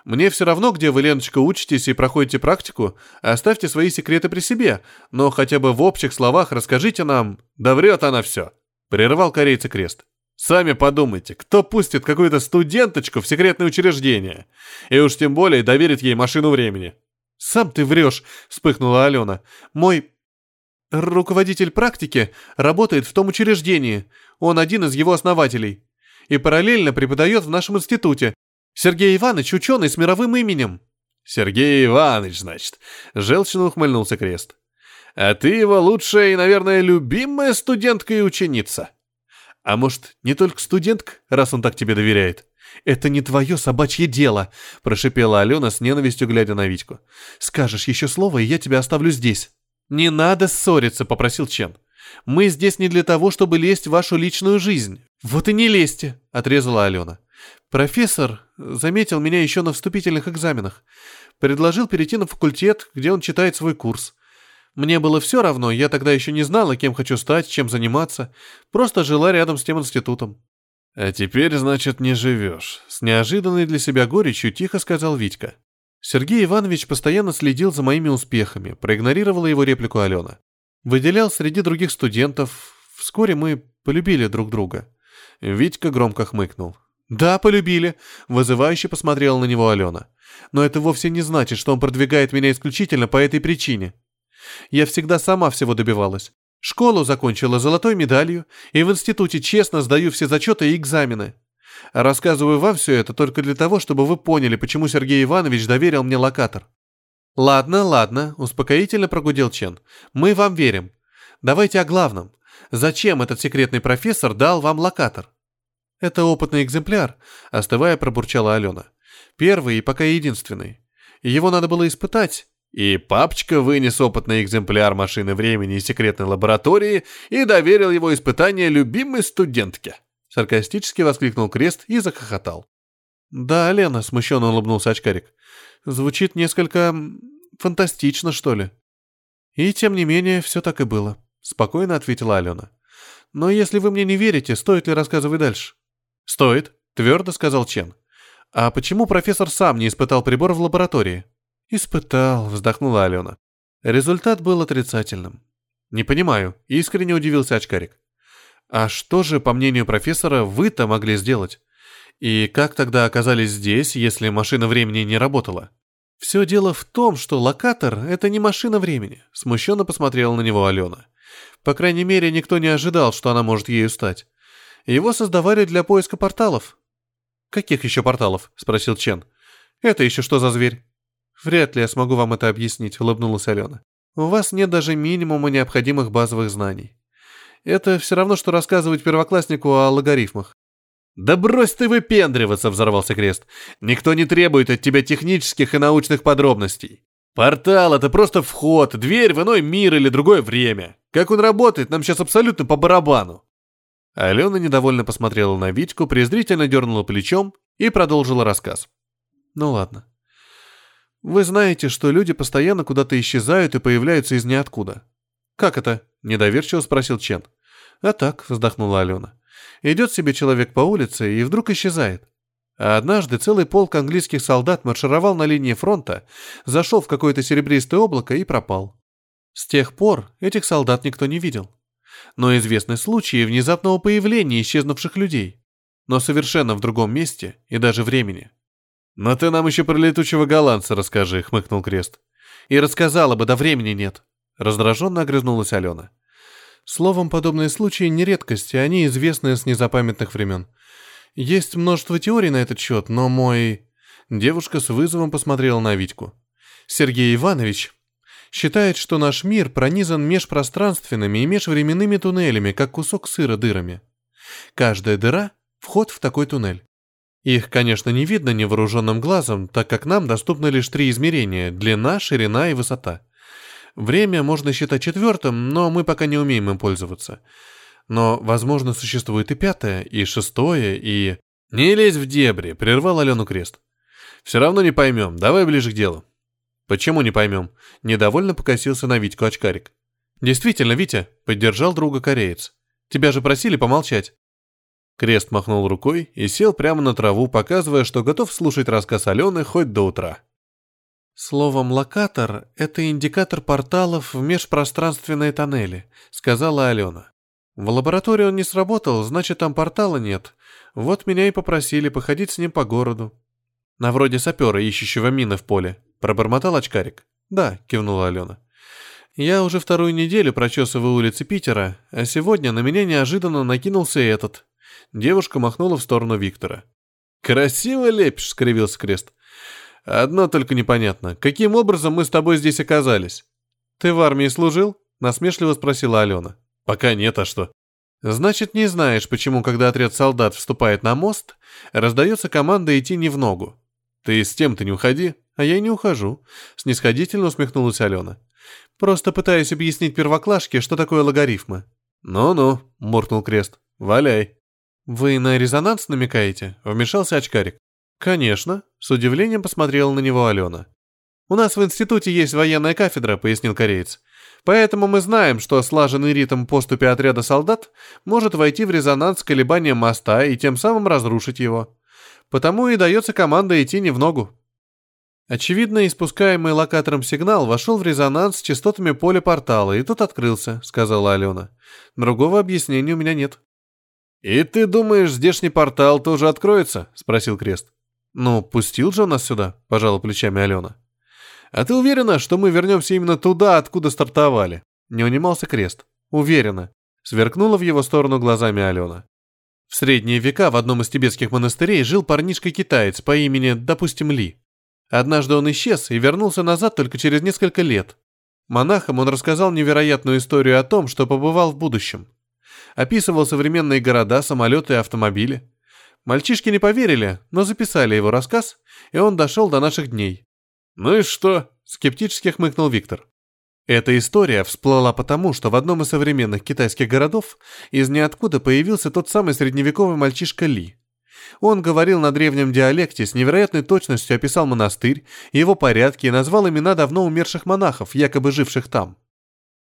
S1: «Мне все равно, где вы, Леночка, учитесь и проходите практику, оставьте свои секреты при себе, но хотя бы в общих словах расскажите нам...» «Да врет она все», — прервал корейца крест. Сами подумайте, кто пустит какую-то студенточку в секретное учреждение? И уж тем более доверит ей машину времени. «Сам ты врешь», — вспыхнула Алена. «Мой руководитель практики работает в том учреждении. Он один из его основателей. И параллельно преподает в нашем институте. Сергей Иванович — ученый с мировым именем».
S2: «Сергей Иванович, значит», — желчно ухмыльнулся Крест. «А ты его лучшая и, наверное, любимая студентка и ученица».
S1: А может, не только студентка, раз он так тебе доверяет? Это не твое собачье дело, прошипела Алена с ненавистью, глядя на Витьку. Скажешь еще слово, и я тебя оставлю здесь. Не надо ссориться, попросил Чен. Мы здесь не для того, чтобы лезть в вашу личную жизнь. Вот и не лезьте, отрезала Алена. Профессор заметил меня еще на вступительных экзаменах. Предложил перейти на факультет, где он читает свой курс. Мне было все равно, я тогда еще не знала, кем хочу стать, чем заниматься. Просто жила рядом с тем институтом.
S2: «А теперь, значит, не живешь», — с неожиданной для себя горечью тихо сказал Витька.
S1: Сергей Иванович постоянно следил за моими успехами, проигнорировала его реплику Алена. Выделял среди других студентов. Вскоре мы полюбили друг друга. Витька громко хмыкнул. «Да, полюбили», — вызывающе посмотрела на него Алена. «Но это вовсе не значит, что он продвигает меня исключительно по этой причине. Я всегда сама всего добивалась. Школу закончила золотой медалью и в институте честно сдаю все зачеты и экзамены. рассказываю вам все это только для того, чтобы вы поняли, почему Сергей Иванович доверил мне локатор. Ладно, ладно, успокоительно прогудел Чен. Мы вам верим. Давайте о главном. Зачем этот секретный профессор дал вам локатор? Это опытный экземпляр, остывая пробурчала Алена. Первый и пока единственный. Его надо было испытать,
S2: и папочка вынес опытный экземпляр машины времени из секретной лаборатории и доверил его испытание любимой студентке.
S1: Саркастически воскликнул Крест и захохотал. «Да, Лена», — смущенно улыбнулся очкарик. «Звучит несколько... фантастично, что ли?» «И тем не менее, все так и было», — спокойно ответила Алена. «Но если вы мне не верите, стоит ли рассказывать дальше?» «Стоит», — твердо сказал Чен. «А почему профессор сам не испытал прибор в лаборатории?» «Испытал», — вздохнула Алена. Результат был отрицательным. «Не понимаю», — искренне удивился очкарик. «А что же, по мнению профессора, вы-то могли сделать? И как тогда оказались здесь, если машина времени не работала?» «Все дело в том, что локатор — это не машина времени», — смущенно посмотрела на него Алена. «По крайней мере, никто не ожидал, что она может ею стать. Его создавали для поиска порталов». «Каких еще порталов?» — спросил Чен. «Это еще что за зверь?» «Вряд ли я смогу вам это объяснить», — улыбнулась Алена. «У вас нет даже минимума необходимых базовых знаний. Это все равно, что рассказывать первокласснику о логарифмах».
S2: «Да брось ты выпендриваться!» — взорвался Крест. «Никто не требует от тебя технических и научных подробностей. Портал — это просто вход, дверь в иной мир или другое время. Как он работает, нам сейчас абсолютно по барабану».
S1: Алена недовольно посмотрела на Витьку, презрительно дернула плечом и продолжила рассказ. «Ну ладно. Вы знаете, что люди постоянно куда-то исчезают и появляются из ниоткуда. Как это? Недоверчиво спросил Чен. А так, вздохнула Алена. Идет себе человек по улице и вдруг исчезает. А однажды целый полк английских солдат маршировал на линии фронта, зашел в какое-то серебристое облако и пропал. С тех пор этих солдат никто не видел. Но известны случаи внезапного появления исчезнувших людей, но совершенно в другом месте и даже времени.
S2: «Но ты нам еще про летучего голландца расскажи», — хмыкнул Крест.
S1: И рассказала бы, да времени нет. Раздраженно огрызнулась Алена. Словом, подобные случаи не редкость, и они известны с незапамятных времен. Есть множество теорий на этот счет, но мой... Девушка с вызовом посмотрела на Витьку. Сергей Иванович считает, что наш мир пронизан межпространственными и межвременными туннелями, как кусок сыра дырами. Каждая дыра — вход в такой туннель. Их, конечно, не видно невооруженным глазом, так как нам доступны лишь три измерения — длина, ширина и высота. Время можно считать четвертым, но мы пока не умеем им пользоваться. Но, возможно, существует и пятое, и шестое, и...
S2: «Не лезь в дебри», — прервал Алену Крест. «Все равно не поймем, давай ближе к делу».
S1: «Почему не поймем?» Недовольно покосился на Витьку очкарик. «Действительно, Витя», — поддержал друга кореец. «Тебя же просили помолчать».
S2: Крест махнул рукой и сел прямо на траву, показывая, что готов слушать рассказ Алены хоть до утра.
S1: «Словом, локатор — это индикатор порталов в межпространственные тоннели», — сказала Алена. «В лаборатории он не сработал, значит, там портала нет. Вот меня и попросили походить с ним по городу». «На вроде сапера, ищущего мины в поле», Пробормотал очкарик. «Да», — кивнула Алена. «Я уже вторую неделю прочесываю улицы Питера, а сегодня на меня неожиданно накинулся этот». Девушка махнула в сторону Виктора.
S2: «Красиво лепишь», — скривился Крест. «Одно только непонятно. Каким образом мы с тобой здесь оказались?»
S1: «Ты в армии служил?» — насмешливо спросила Алена.
S2: «Пока нет, а что?»
S1: «Значит, не знаешь, почему, когда отряд солдат вступает на мост, раздается команда идти не в ногу».
S2: «Ты с тем-то не уходи»,
S1: а я не ухожу», — снисходительно усмехнулась Алена. «Просто пытаюсь объяснить первоклашке, что такое логарифмы».
S2: «Ну-ну», — муркнул Крест, — «валяй».
S1: «Вы на резонанс намекаете?» — вмешался очкарик. «Конечно», — с удивлением посмотрела на него Алена. «У нас в институте есть военная кафедра», — пояснил кореец. «Поэтому мы знаем, что слаженный ритм поступи отряда солдат может войти в резонанс с колебанием моста и тем самым разрушить его. Потому и дается команда идти не в ногу». Очевидно, испускаемый локатором сигнал вошел в резонанс с частотами поля портала, и тут открылся, сказала Алена. Другого объяснения у меня нет.
S2: «И ты думаешь, здешний портал тоже откроется?» — спросил Крест.
S1: «Ну, пустил же он нас сюда», — пожала плечами Алена.
S2: «А ты уверена, что мы вернемся именно туда, откуда стартовали?»
S1: Не унимался Крест. «Уверена», — сверкнула в его сторону глазами Алена. В средние века в одном из тибетских монастырей жил парнишка-китаец по имени, допустим, Ли. Однажды он исчез и вернулся назад только через несколько лет. Монахам он рассказал невероятную историю о том, что побывал в будущем. Описывал современные города, самолеты и автомобили. Мальчишки не поверили, но записали его рассказ, и он дошел до наших дней.
S2: «Ну и что?»
S1: — скептически хмыкнул Виктор. Эта история всплыла потому, что в одном из современных китайских городов из ниоткуда появился тот самый средневековый мальчишка Ли. Он говорил на древнем диалекте, с невероятной точностью описал монастырь, его порядки и назвал имена давно умерших монахов, якобы живших там.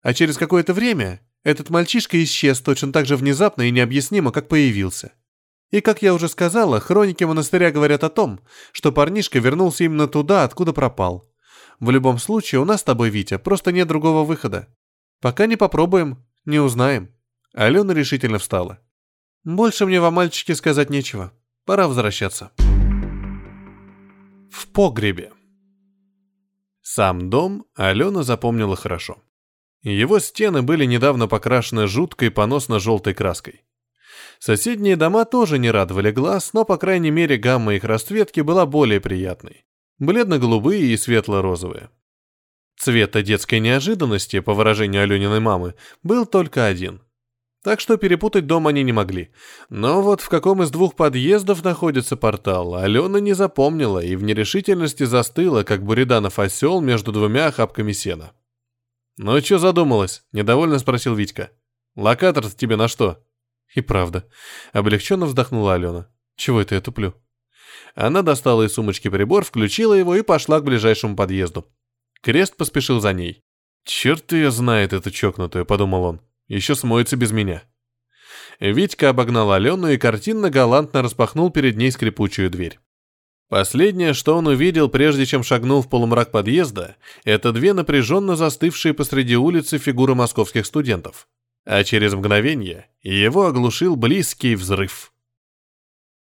S1: А через какое-то время этот мальчишка исчез точно так же внезапно и необъяснимо, как появился. И, как я уже сказала, хроники монастыря говорят о том, что парнишка вернулся именно туда, откуда пропал. В любом случае, у нас с тобой, Витя, просто нет другого выхода. Пока не попробуем, не узнаем. Алена решительно встала. Больше мне вам, мальчики, сказать нечего. Пора возвращаться. В погребе. Сам дом Алена запомнила хорошо. Его стены были недавно покрашены жуткой поносно-желтой краской. Соседние дома тоже не радовали глаз, но, по крайней мере, гамма их расцветки была более приятной. Бледно-голубые и светло-розовые. Цвета детской неожиданности, по выражению Алениной мамы, был только один так что перепутать дом они не могли. Но вот в каком из двух подъездов находится портал, Алена не запомнила и в нерешительности застыла, как Буриданов осел между двумя охапками сена. «Ну что задумалась?» – недовольно спросил Витька. «Локатор тебе на что?» И правда. Облегченно вздохнула Алена. «Чего это я туплю?» Она достала из сумочки прибор, включила его и пошла к ближайшему подъезду. Крест поспешил за ней. «Черт ее знает, эту чокнутую», — подумал он. Еще смоется без меня. Витька обогнал Алену и картинно-галантно распахнул перед ней скрипучую дверь. Последнее, что он увидел, прежде чем шагнул в полумрак подъезда, это две напряженно застывшие посреди улицы фигуры московских студентов. А через мгновение его оглушил близкий взрыв.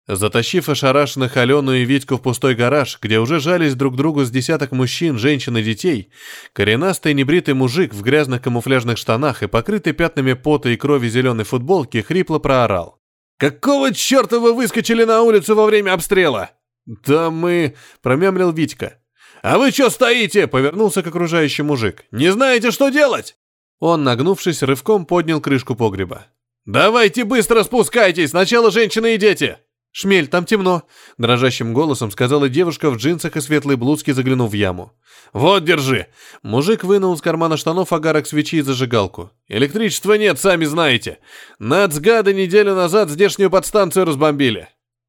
S1: Затащив ошарашенных Алену и Витьку в пустой гараж, где уже жались друг другу с десяток мужчин, женщин и детей, коренастый небритый мужик в грязных камуфляжных штанах и покрытый пятнами пота и крови зеленой футболки хрипло проорал.
S2: «Какого черта вы выскочили на улицу во время обстрела?»
S1: «Да мы...» — промямлил Витька.
S2: «А вы что стоите?» — повернулся к окружающему мужик. «Не знаете, что делать?»
S1: Он, нагнувшись, рывком поднял крышку погреба.
S2: «Давайте быстро спускайтесь! Сначала женщины и дети!»
S1: «Шмель, там темно!» — дрожащим голосом сказала девушка в джинсах и светлой блузке, заглянув в яму.
S2: «Вот, держи!»
S1: Мужик вынул из кармана штанов огарок свечи и зажигалку.
S2: «Электричества нет, сами знаете. Нацгады неделю назад здешнюю подстанцию разбомбили».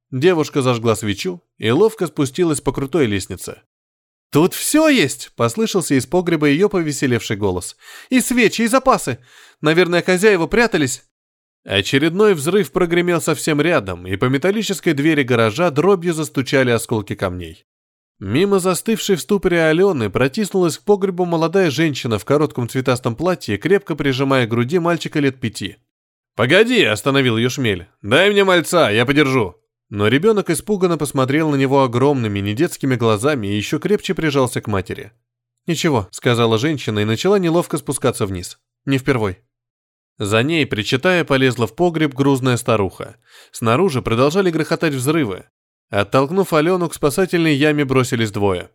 S1: Девушка зажгла свечу и ловко спустилась по крутой лестнице.
S3: «Тут все есть!» — послышался из погреба ее повеселевший голос. «И свечи, и запасы! Наверное, хозяева прятались!»
S1: Очередной взрыв прогремел совсем рядом, и по металлической двери гаража дробью застучали осколки камней. Мимо застывшей в ступоре Алены протиснулась к погребу молодая женщина в коротком цветастом платье, крепко прижимая к груди мальчика лет пяти.
S2: «Погоди!» — остановил ее шмель. «Дай мне мальца, я подержу!»
S1: Но ребенок испуганно посмотрел на него огромными, недетскими глазами и еще крепче прижался к матери.
S3: «Ничего», — сказала женщина и начала неловко спускаться вниз. «Не впервой».
S1: За ней, причитая, полезла в погреб грузная старуха. Снаружи продолжали грохотать взрывы. Оттолкнув Алену, к спасательной яме бросились двое.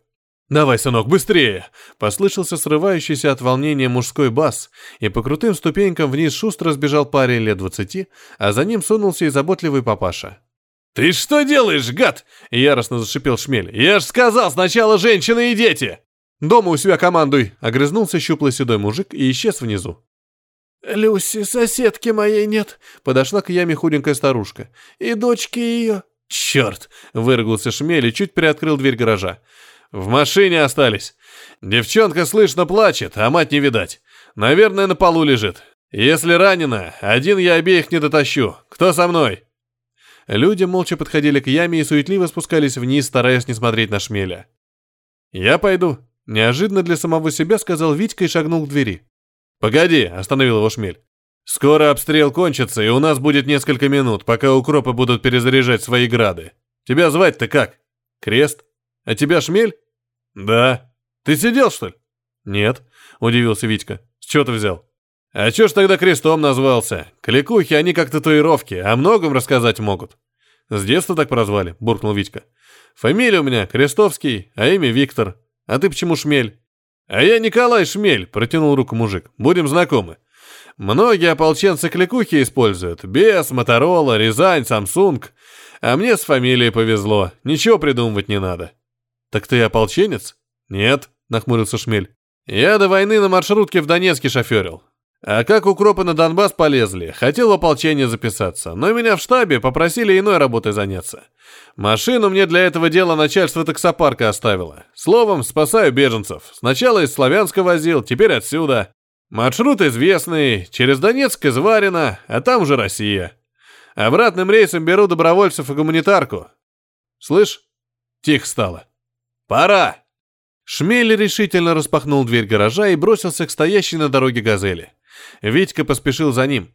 S2: «Давай, сынок, быстрее!»
S1: Послышался срывающийся от волнения мужской бас, и по крутым ступенькам вниз шустро сбежал парень лет двадцати, а за ним сунулся и заботливый папаша.
S2: «Ты что делаешь, гад?» — яростно зашипел Шмель. «Я ж сказал, сначала женщины и дети!»
S1: «Дома у себя командуй!» — огрызнулся щуплый седой мужик и исчез внизу.
S3: «Люси, соседки моей нет», — подошла к яме худенькая старушка. «И дочки ее».
S1: «Черт!» — выругался Шмель и чуть приоткрыл дверь гаража.
S2: «В машине остались. Девчонка слышно плачет, а мать не видать. Наверное, на полу лежит. Если ранена, один я обеих не дотащу. Кто со мной?»
S1: Люди молча подходили к яме и суетливо спускались вниз, стараясь не смотреть на Шмеля.
S2: «Я пойду», — неожиданно для самого себя сказал Витька и шагнул к двери. «Погоди», — остановил его Шмель. «Скоро обстрел кончится, и у нас будет несколько минут, пока укропы будут перезаряжать свои грады. Тебя звать-то как? Крест? А тебя Шмель?» «Да. Ты сидел, что ли?»
S1: «Нет», — удивился Витька.
S2: «С чего ты взял?» «А чё ж тогда крестом назвался? Кликухи, они как татуировки, о многом рассказать могут».
S1: «С детства так прозвали», — буркнул Витька.
S2: «Фамилия у меня Крестовский, а имя Виктор. А ты почему Шмель?» «А я Николай Шмель», — протянул руку мужик. «Будем знакомы. Многие ополченцы кликухи используют. Бес, Моторола, Рязань, Самсунг. А мне с фамилией повезло. Ничего придумывать не надо».
S1: «Так ты ополченец?»
S2: «Нет», — нахмурился Шмель. «Я до войны на маршрутке в Донецке шоферил. А как укропы на Донбасс полезли, хотел в ополчение записаться, но меня в штабе попросили иной работой заняться. Машину мне для этого дела начальство таксопарка оставило. Словом, спасаю беженцев. Сначала из Славянска возил, теперь отсюда. Маршрут известный, через Донецк из Варина, а там уже Россия. Обратным рейсом беру добровольцев и гуманитарку. Слышь? Тихо стало. Пора!
S1: Шмель решительно распахнул дверь гаража и бросился к стоящей на дороге газели. Витька поспешил за ним.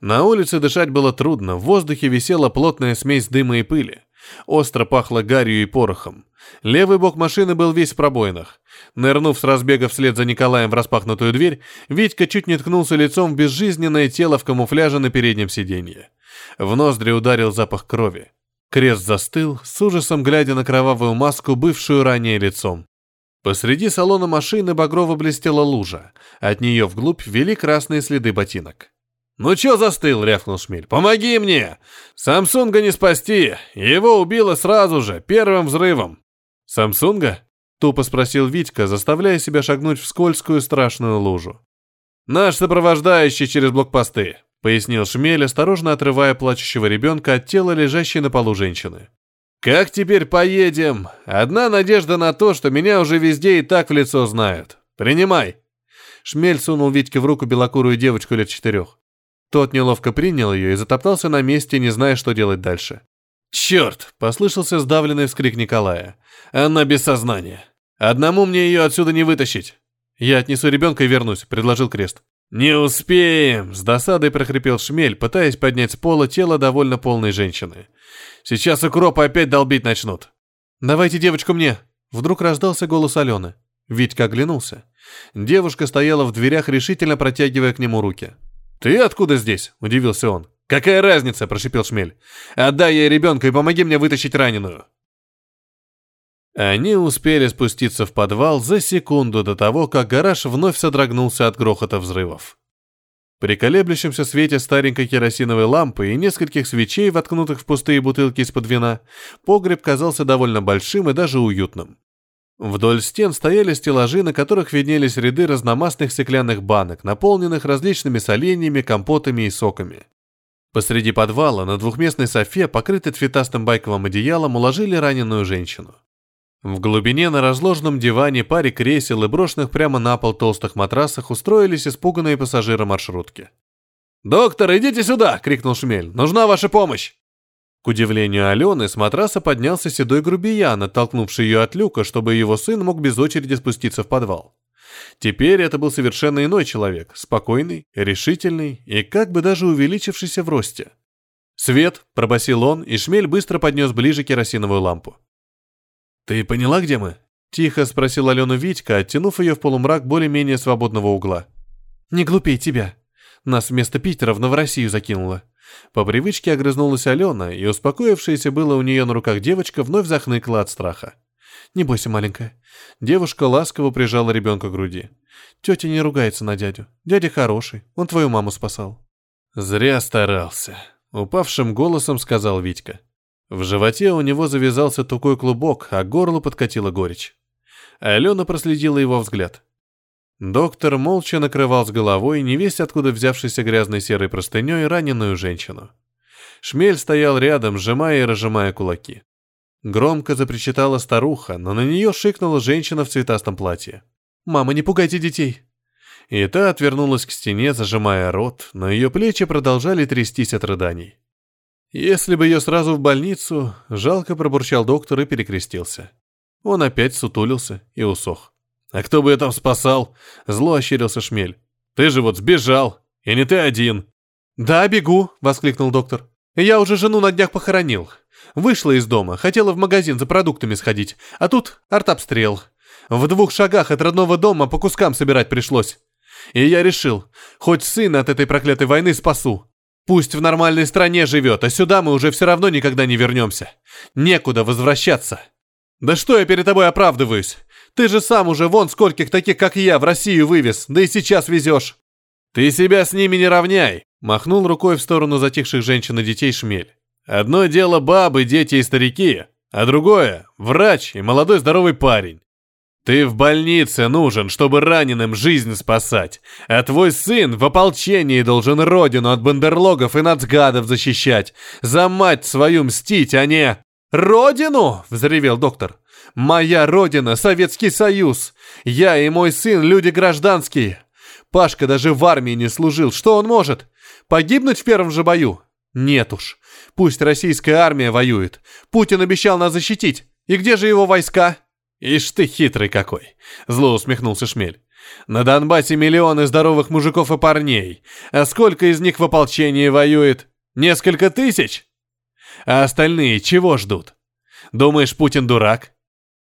S1: На улице дышать было трудно, в воздухе висела плотная смесь дыма и пыли. Остро пахло гарью и порохом. Левый бок машины был весь в пробоинах. Нырнув с разбега вслед за Николаем в распахнутую дверь, Витька чуть не ткнулся лицом в безжизненное тело в камуфляже на переднем сиденье. В ноздри ударил запах крови. Крест застыл, с ужасом глядя на кровавую маску, бывшую ранее лицом. Посреди салона машины багрово блестела лужа. От нее вглубь вели красные следы ботинок.
S2: «Ну чё застыл?» — рявкнул Шмель. «Помоги мне! Самсунга не спасти! Его убило сразу же, первым взрывом!»
S1: «Самсунга?» — тупо спросил Витька, заставляя себя шагнуть в скользкую страшную лужу.
S2: «Наш сопровождающий через блокпосты», — пояснил Шмель, осторожно отрывая плачущего ребенка от тела, лежащей на полу женщины. Как теперь поедем? Одна надежда на то, что меня уже везде и так в лицо знают. Принимай.
S1: Шмель сунул Витьке в руку белокурую девочку лет четырех. Тот неловко принял ее и затоптался на месте, не зная, что делать дальше.
S2: «Черт!» — послышался сдавленный вскрик Николая. «Она без сознания. Одному мне ее отсюда не вытащить».
S1: «Я отнесу ребенка и вернусь», — предложил Крест. «Не успеем!» — с досадой прохрипел Шмель, пытаясь поднять с пола тело довольно полной женщины. «Сейчас укропы опять долбить начнут!»
S3: «Давайте девочку мне!» Вдруг раздался голос Алены. Витька оглянулся. Девушка стояла в дверях, решительно протягивая к нему руки.
S1: «Ты откуда здесь?» – удивился он. «Какая разница?» – прошипел Шмель. «Отдай ей ребенка и помоги мне вытащить раненую». Они успели спуститься в подвал за секунду до того, как гараж вновь содрогнулся от грохота взрывов. При колеблющемся свете старенькой керосиновой лампы и нескольких свечей, воткнутых в пустые бутылки из-под вина, погреб казался довольно большим и даже уютным. Вдоль стен стояли стеллажи, на которых виднелись ряды разномастных стеклянных банок, наполненных различными соленьями, компотами и соками. Посреди подвала на двухместной софе, покрытой цветастым байковым одеялом, уложили раненую женщину. В глубине на разложенном диване, паре кресел и брошенных прямо на пол толстых матрасах устроились испуганные пассажиры маршрутки. «Доктор, идите сюда!» — крикнул Шмель. «Нужна ваша помощь!» К удивлению Алены, с матраса поднялся седой грубиян, оттолкнувший ее от люка, чтобы его сын мог без очереди спуститься в подвал. Теперь это был совершенно иной человек, спокойный, решительный и как бы даже увеличившийся в росте. «Свет!» — пробасил он, и Шмель быстро поднес ближе керосиновую лампу. «Ты поняла, где мы?» — тихо спросил Алену Витька, оттянув ее в полумрак более-менее свободного угла.
S3: «Не глупей тебя. Нас вместо Питера в Новороссию закинуло».
S1: По привычке огрызнулась Алена, и успокоившаяся было у нее на руках девочка вновь захныкла от страха.
S3: «Не бойся, маленькая». Девушка ласково прижала ребенка к груди. «Тетя не ругается на дядю. Дядя хороший, он твою маму спасал».
S1: «Зря старался», — упавшим голосом сказал Витька. В животе у него завязался тупой клубок, а горло подкатила горечь. Алена проследила его взгляд. Доктор молча накрывал с головой невесть откуда взявшейся грязной серой простыней раненую женщину. Шмель стоял рядом, сжимая и разжимая кулаки. Громко запричитала старуха, но на нее шикнула женщина в цветастом платье.
S3: «Мама, не пугайте детей!»
S1: И та отвернулась к стене, зажимая рот, но ее плечи продолжали трястись от рыданий. Если бы ее сразу в больницу, жалко пробурчал доктор и перекрестился. Он опять сутулился и усох. «А кто бы я там спасал?» — зло ощерился Шмель. «Ты же вот сбежал, и не ты один».
S3: «Да, бегу», — воскликнул доктор. «Я уже жену на днях похоронил. Вышла из дома, хотела в магазин за продуктами сходить, а тут артобстрел. В двух шагах от родного дома по кускам собирать пришлось. И я решил, хоть сына от этой проклятой войны спасу. Пусть в нормальной стране живет, а сюда мы уже все равно никогда не вернемся. Некуда возвращаться. Да что я перед тобой оправдываюсь? Ты же сам уже вон скольких таких, как я, в Россию вывез, да и сейчас везешь.
S1: Ты себя с ними не равняй, махнул рукой в сторону затихших женщин и детей Шмель. Одно дело бабы, дети и старики, а другое – врач и молодой здоровый парень. Ты в больнице нужен, чтобы раненым жизнь спасать, а твой сын в ополчении должен родину от бандерлогов и нацгадов защищать, за мать свою мстить, а не...
S3: «Родину!» – взревел доктор. Моя родина — Советский Союз. Я и мой сын — люди гражданские. Пашка даже в армии не служил. Что он может? Погибнуть в первом же бою? Нет уж. Пусть российская армия воюет. Путин обещал нас защитить. И где же его войска?
S1: Ишь ты хитрый какой. Зло усмехнулся Шмель. На Донбассе миллионы здоровых мужиков и парней. А сколько из них в ополчении воюет? Несколько тысяч? А остальные чего ждут? Думаешь, Путин дурак?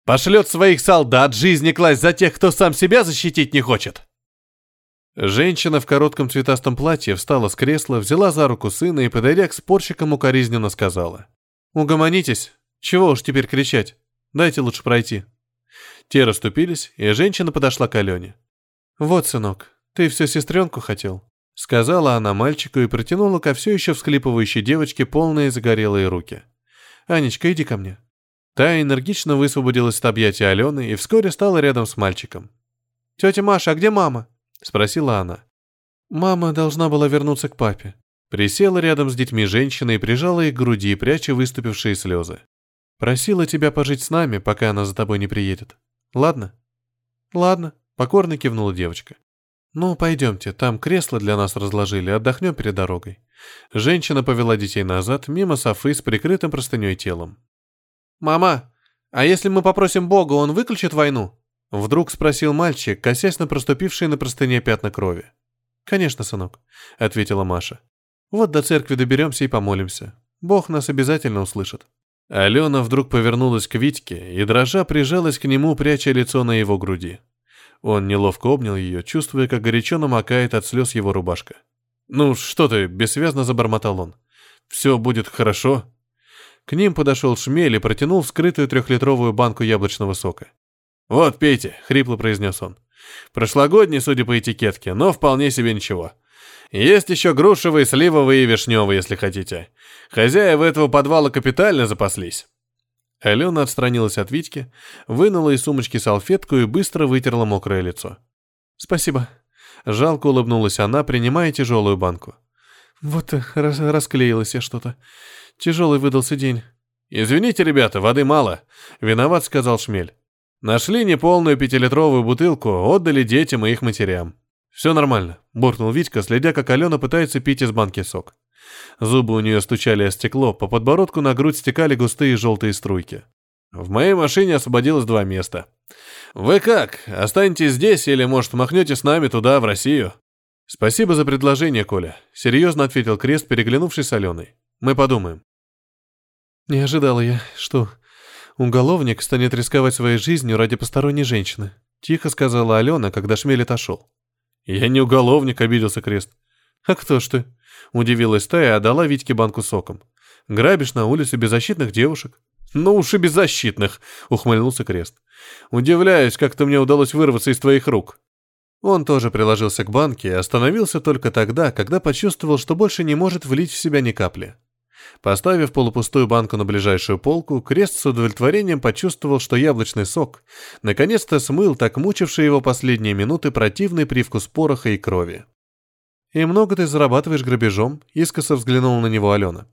S1: Пошлет своих солдат жизни класть за тех, кто сам себя защитить не хочет. Женщина в коротком цветастом платье встала с кресла, взяла за руку сына и, подойдя к спорщикам, укоризненно сказала.
S3: «Угомонитесь. Чего уж теперь кричать? Дайте лучше пройти».
S1: Те расступились, и женщина подошла к Алене.
S3: «Вот, сынок, ты все сестренку хотел», — сказала она мальчику и протянула ко все еще всхлипывающей девочке полные загорелые руки. «Анечка, иди ко мне». Та энергично высвободилась от объятия Алены и вскоре стала рядом с мальчиком.
S1: «Тетя Маша, а где мама?» — спросила она.
S3: «Мама должна была вернуться к папе».
S1: Присела рядом с детьми женщина и прижала их к груди, пряча выступившие слезы.
S3: «Просила тебя пожить с нами, пока она за тобой не приедет. Ладно?»
S1: «Ладно», — покорно кивнула девочка.
S3: «Ну, пойдемте, там кресло для нас разложили, отдохнем перед дорогой».
S1: Женщина повела детей назад, мимо Софы с прикрытым простыней телом.
S3: «Мама, а если мы попросим Бога, он выключит войну?»
S1: Вдруг спросил мальчик, косясь на проступившие на простыне пятна крови.
S3: «Конечно, сынок», — ответила Маша. «Вот до церкви доберемся и помолимся. Бог нас обязательно услышит».
S1: Алена вдруг повернулась к Витьке и, дрожа, прижалась к нему, пряча лицо на его груди. Он неловко обнял ее, чувствуя, как горячо намокает от слез его рубашка. «Ну, что ты?» — бессвязно забормотал он. «Все будет хорошо». К ним подошел шмель и протянул вскрытую трехлитровую банку яблочного сока. «Вот, пейте», — хрипло произнес он. «Прошлогодний, судя по этикетке, но вполне себе ничего. Есть еще грушевые, сливовые и вишневые, если хотите. Хозяева этого подвала капитально запаслись». Алена отстранилась от Витьки, вынула из сумочки салфетку и быстро вытерла мокрое лицо.
S3: «Спасибо».
S1: Жалко улыбнулась она, принимая тяжелую банку.
S3: «Вот рас расклеилась я что-то. Тяжелый выдался день».
S1: «Извините, ребята, воды мало», — виноват, сказал Шмель. «Нашли неполную пятилитровую бутылку, отдали детям и их матерям». «Все нормально», — буркнул Витька, следя, как Алена пытается пить из банки сок. Зубы у нее стучали о стекло, по подбородку на грудь стекали густые желтые струйки. В моей машине освободилось два места. Вы как, останетесь здесь или, может, махнете с нами туда, в Россию? Спасибо за предложение, Коля. Серьезно ответил Крест, переглянувшись с Аленой. Мы подумаем.
S3: Не ожидала я, что уголовник станет рисковать своей жизнью ради посторонней женщины. Тихо сказала Алена, когда Шмель отошел.
S1: Я не уголовник, обиделся Крест.
S3: А кто ж ты?
S1: Удивилась та и отдала Витьке банку соком. «Грабишь на улице беззащитных девушек?» «Ну уж и беззащитных!» — ухмыльнулся Крест. «Удивляюсь, как-то мне удалось вырваться из твоих рук». Он тоже приложился к банке и остановился только тогда, когда почувствовал, что больше не может влить в себя ни капли. Поставив полупустую банку на ближайшую полку, Крест с удовлетворением почувствовал, что яблочный сок наконец-то смыл так мучивший его последние минуты противный привкус пороха и крови.
S3: «И много ты зарабатываешь грабежом?» — искоса взглянула на него Алена.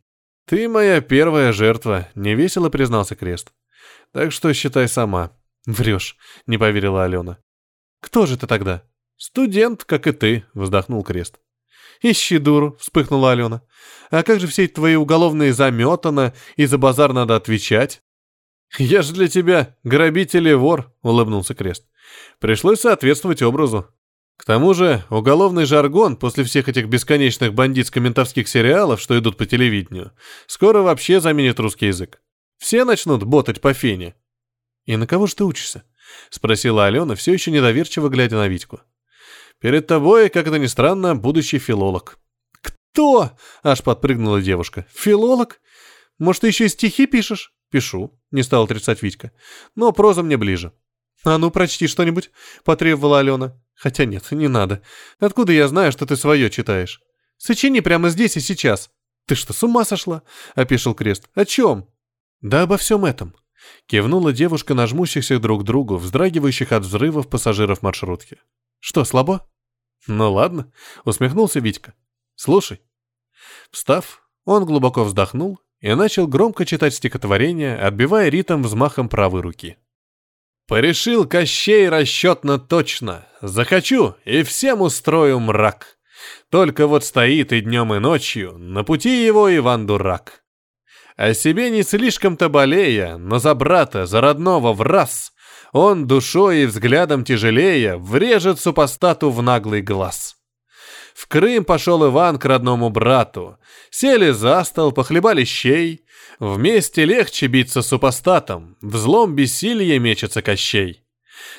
S1: «Ты моя первая жертва», — невесело признался Крест. «Так что считай сама».
S3: «Врешь», — не поверила Алена. «Кто же ты тогда?»
S1: «Студент, как и ты», — вздохнул Крест.
S3: «Ищи дуру», — вспыхнула Алена. «А как же все твои уголовные заметано, и за базар надо отвечать?»
S1: «Я же для тебя грабитель и вор», — улыбнулся Крест. «Пришлось соответствовать образу. К тому же, уголовный жаргон после всех этих бесконечных бандитско-ментовских сериалов, что идут по телевидению, скоро вообще заменит русский язык. Все начнут ботать по фене.
S3: «И на кого же ты учишься?» — спросила Алена, все еще недоверчиво глядя на Витьку.
S1: «Перед тобой, как это ни странно, будущий филолог».
S3: «Кто?» — аж подпрыгнула девушка. «Филолог? Может, ты еще и стихи пишешь?»
S1: «Пишу», — не стал отрицать Витька. «Но проза мне ближе».
S3: «А ну, прочти что-нибудь», — потребовала Алена. Хотя нет, не надо. Откуда я знаю, что ты свое читаешь? Сочини прямо здесь и сейчас. Ты что, с ума сошла? Опишил Крест. О чем?
S1: Да обо всем этом. Кивнула девушка на жмущихся друг к другу, вздрагивающих от взрывов пассажиров маршрутки.
S3: Что, слабо?
S1: Ну ладно, усмехнулся Витька. Слушай. Встав, он глубоко вздохнул и начал громко читать стихотворение, отбивая ритм взмахом правой руки. Порешил Кощей расчетно точно. Захочу, и всем устрою мрак. Только вот стоит и днем, и ночью на пути его Иван Дурак. О себе не слишком-то болея, но за брата, за родного в раз, он душой и взглядом тяжелея врежет супостату в наглый глаз. В Крым пошел Иван к родному брату. Сели за стол, похлебали щей, Вместе легче биться супостатом, в злом бессилие мечется Кощей.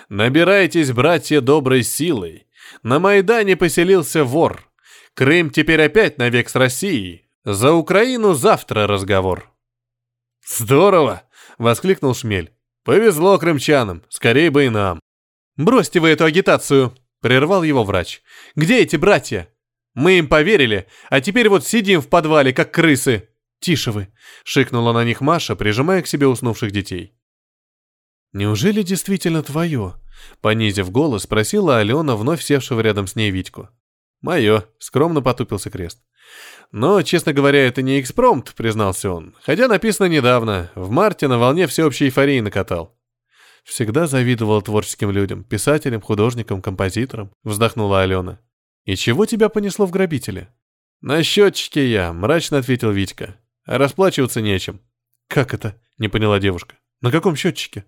S1: Набирайтесь, братья, доброй силой. На Майдане поселился вор. Крым теперь опять навек с Россией. За Украину завтра разговор. «Здорово!» — воскликнул Шмель. «Повезло крымчанам, скорее бы и нам».
S3: «Бросьте вы эту агитацию!» — прервал его врач. «Где эти братья? Мы им поверили, а теперь вот сидим в подвале, как крысы!» «Тише вы!» — шикнула на них Маша, прижимая к себе уснувших детей.
S1: «Неужели действительно твое?» — понизив голос, спросила Алена, вновь севшего рядом с ней Витьку. «Мое», — скромно потупился крест. «Но, честно говоря, это не экспромт», — признался он. «Хотя написано недавно. В марте на волне всеобщей эйфории накатал». «Всегда завидовал творческим людям, писателям, художникам, композиторам», — вздохнула Алена. «И чего тебя понесло в грабители?» «На счетчике я», — мрачно ответил Витька. А расплачиваться нечем.
S3: Как это? Не поняла девушка. На каком счетчике?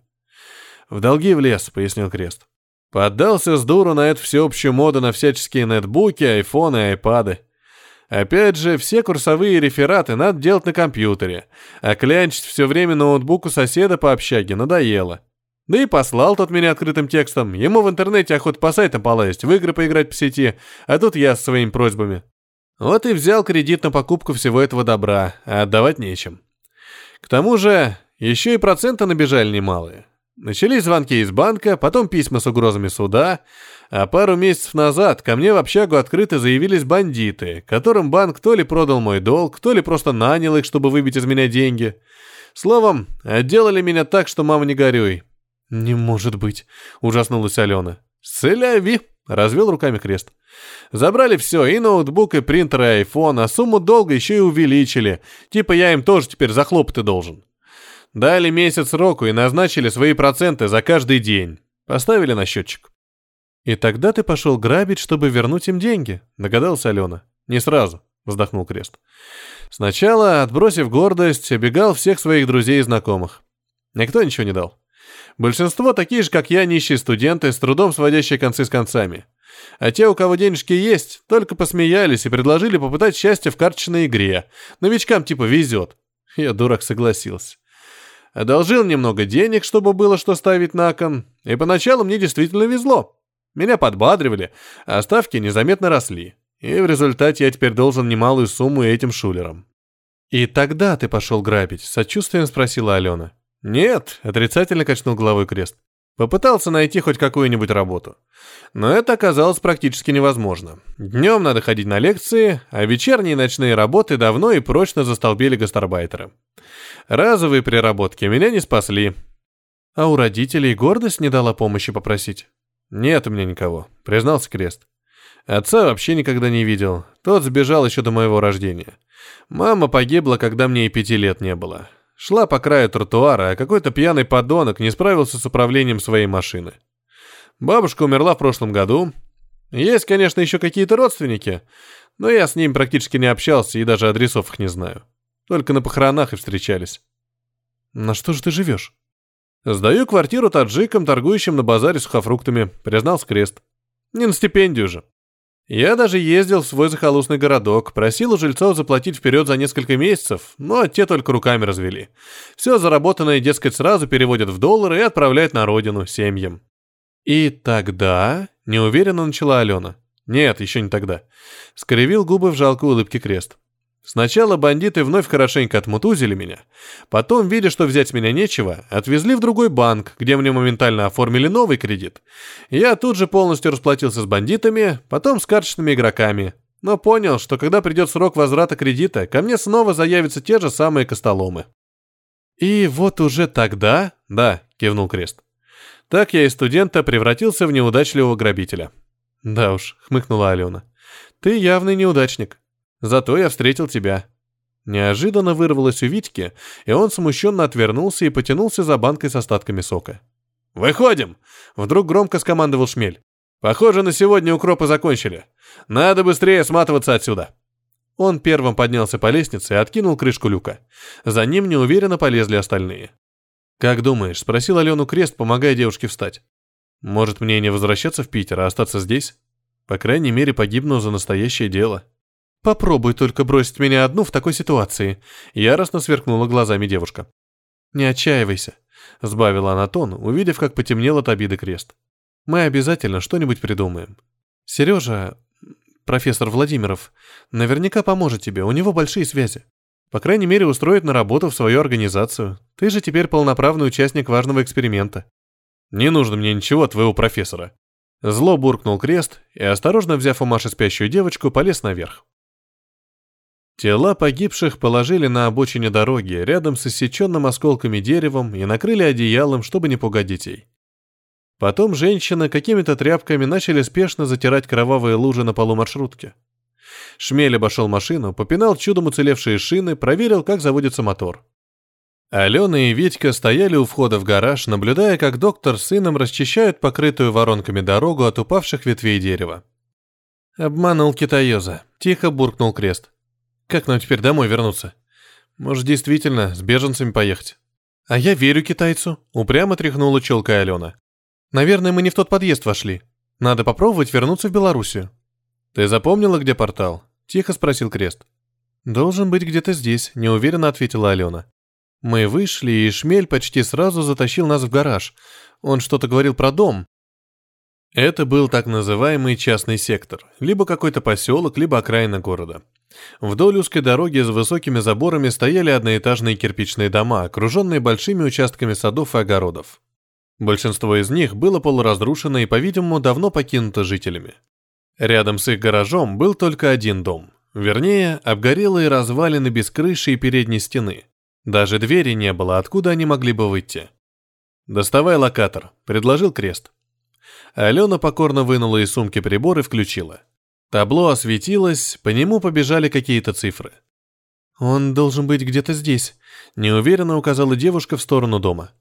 S1: В долги в лес, пояснил Крест. Поддался с дуру на эту всеобщую моду на всяческие нетбуки, айфоны айпады. Опять же, все курсовые рефераты надо делать на компьютере, а клянчить все время ноутбук у соседа по общаге надоело. Да и послал тот меня открытым текстом. Ему в интернете охота по сайтам полазить, в игры поиграть по сети, а тут я с своими просьбами. Вот и взял кредит на покупку всего этого добра, а отдавать нечем. К тому же, еще и проценты набежали немалые. Начались звонки из банка, потом письма с угрозами суда, а пару месяцев назад ко мне в общагу открыто заявились бандиты, которым банк то ли продал мой долг, то ли просто нанял их, чтобы выбить из меня деньги. Словом, отделали меня так, что мама не горюй.
S3: «Не может быть», — ужаснулась Алена.
S1: «Сэляви», — развел руками крест. Забрали все, и ноутбук, и принтер, и айфон, а сумму долга еще и увеличили. Типа я им тоже теперь за хлопоты должен. Дали месяц сроку и назначили свои проценты за каждый день. Поставили на счетчик.
S3: «И тогда ты пошел грабить, чтобы вернуть им деньги», — догадалась Алена.
S1: «Не сразу», — вздохнул Крест. «Сначала, отбросив гордость, обегал всех своих друзей и знакомых. Никто ничего не дал. Большинство такие же, как я, нищие студенты, с трудом сводящие концы с концами. А те, у кого денежки есть, только посмеялись и предложили попытать счастье в карточной игре. Новичкам типа везет. Я, дурак, согласился. Одолжил немного денег, чтобы было что ставить на кон, и поначалу мне действительно везло. Меня подбадривали, а ставки незаметно росли. И в результате я теперь должен немалую сумму этим шулерам.
S3: «И тогда ты пошел грабить?» — сочувствием спросила Алена.
S1: «Нет», — отрицательно качнул головой крест. Попытался найти хоть какую-нибудь работу. Но это оказалось практически невозможно. Днем надо ходить на лекции, а вечерние и ночные работы давно и прочно застолбили гастарбайтеры. Разовые приработки меня не спасли.
S3: А у родителей гордость не дала помощи попросить?
S1: Нет у меня никого, признался Крест. Отца вообще никогда не видел. Тот сбежал еще до моего рождения. Мама погибла, когда мне и пяти лет не было. Шла по краю тротуара, а какой-то пьяный подонок не справился с управлением своей машины. Бабушка умерла в прошлом году. Есть, конечно, еще какие-то родственники, но я с ним практически не общался и даже адресов их не знаю. Только на похоронах и встречались.
S3: На что же ты живешь?
S1: Сдаю квартиру таджикам, торгующим на базаре сухофруктами, признался Крест. Не на стипендию же. Я даже ездил в свой захолустный городок, просил у жильцов заплатить вперед за несколько месяцев, но те только руками развели. Все заработанное, дескать, сразу переводят в доллары и отправляют на родину, семьям.
S3: И тогда... Неуверенно начала Алена.
S1: Нет, еще не тогда. Скривил губы в жалкой улыбке крест. Сначала бандиты вновь хорошенько отмутузили меня. Потом, видя, что взять меня нечего, отвезли в другой банк, где мне моментально оформили новый кредит. Я тут же полностью расплатился с бандитами, потом с карточными игроками. Но понял, что когда придет срок возврата кредита, ко мне снова заявятся те же самые костоломы.
S3: «И вот уже тогда...»
S1: «Да», — кивнул Крест. «Так я из студента превратился в неудачливого грабителя».
S3: «Да уж», — хмыкнула Алена. «Ты явный неудачник».
S1: Зато я встретил тебя». Неожиданно вырвалось у Витьки, и он смущенно отвернулся и потянулся за банкой с остатками сока. «Выходим!» — вдруг громко скомандовал Шмель. «Похоже, на сегодня укропы закончили. Надо быстрее сматываться отсюда». Он первым поднялся по лестнице и откинул крышку люка. За ним неуверенно полезли остальные. «Как думаешь?» — спросил Алену Крест, помогая девушке встать. «Может, мне не возвращаться в Питер, а остаться здесь? По крайней мере, погибну за настоящее дело».
S3: Попробуй только бросить меня одну в такой ситуации. Яростно сверкнула глазами девушка. Не отчаивайся, сбавила она тон, увидев, как потемнел от обиды крест. Мы обязательно что-нибудь придумаем. Сережа, профессор Владимиров, наверняка поможет тебе, у него большие связи. По крайней мере, устроит на работу в свою организацию. Ты же теперь полноправный участник важного эксперимента.
S1: Не нужно мне ничего от твоего профессора. Зло буркнул крест и, осторожно взяв у Маши спящую девочку, полез наверх. Тела погибших положили на обочине дороги, рядом с иссеченным осколками деревом и накрыли одеялом, чтобы не пугать детей. Потом женщины какими-то тряпками начали спешно затирать кровавые лужи на полу маршрутки. Шмель обошел машину, попинал чудом уцелевшие шины, проверил, как заводится мотор. Алена и Витька стояли у входа в гараж, наблюдая, как доктор с сыном расчищают покрытую воронками дорогу от упавших ветвей дерева. «Обманул китаёза», — тихо буркнул Крест. Как нам теперь домой вернуться? Может, действительно, с беженцами поехать? А я верю китайцу, упрямо тряхнула челкой Алена.
S3: Наверное, мы не в тот подъезд вошли. Надо попробовать вернуться в Белоруссию.
S1: Ты запомнила, где портал? Тихо спросил Крест.
S3: Должен быть где-то здесь, неуверенно ответила Алена. Мы вышли, и Шмель почти сразу затащил нас в гараж. Он что-то говорил про дом.
S1: Это был так называемый частный сектор, либо какой-то поселок, либо окраина города. Вдоль узкой дороги с высокими заборами стояли одноэтажные кирпичные дома, окруженные большими участками садов и огородов. Большинство из них было полуразрушено и, по-видимому, давно покинуто жителями. Рядом с их гаражом был только один дом. Вернее, обгорелые развалины без крыши и передней стены. Даже двери не было, откуда они могли бы выйти. «Доставай локатор», — предложил Крест. Алена покорно вынула из сумки прибор и включила. Табло осветилось, по нему побежали какие-то цифры.
S3: «Он должен быть где-то здесь», — неуверенно указала девушка в сторону дома.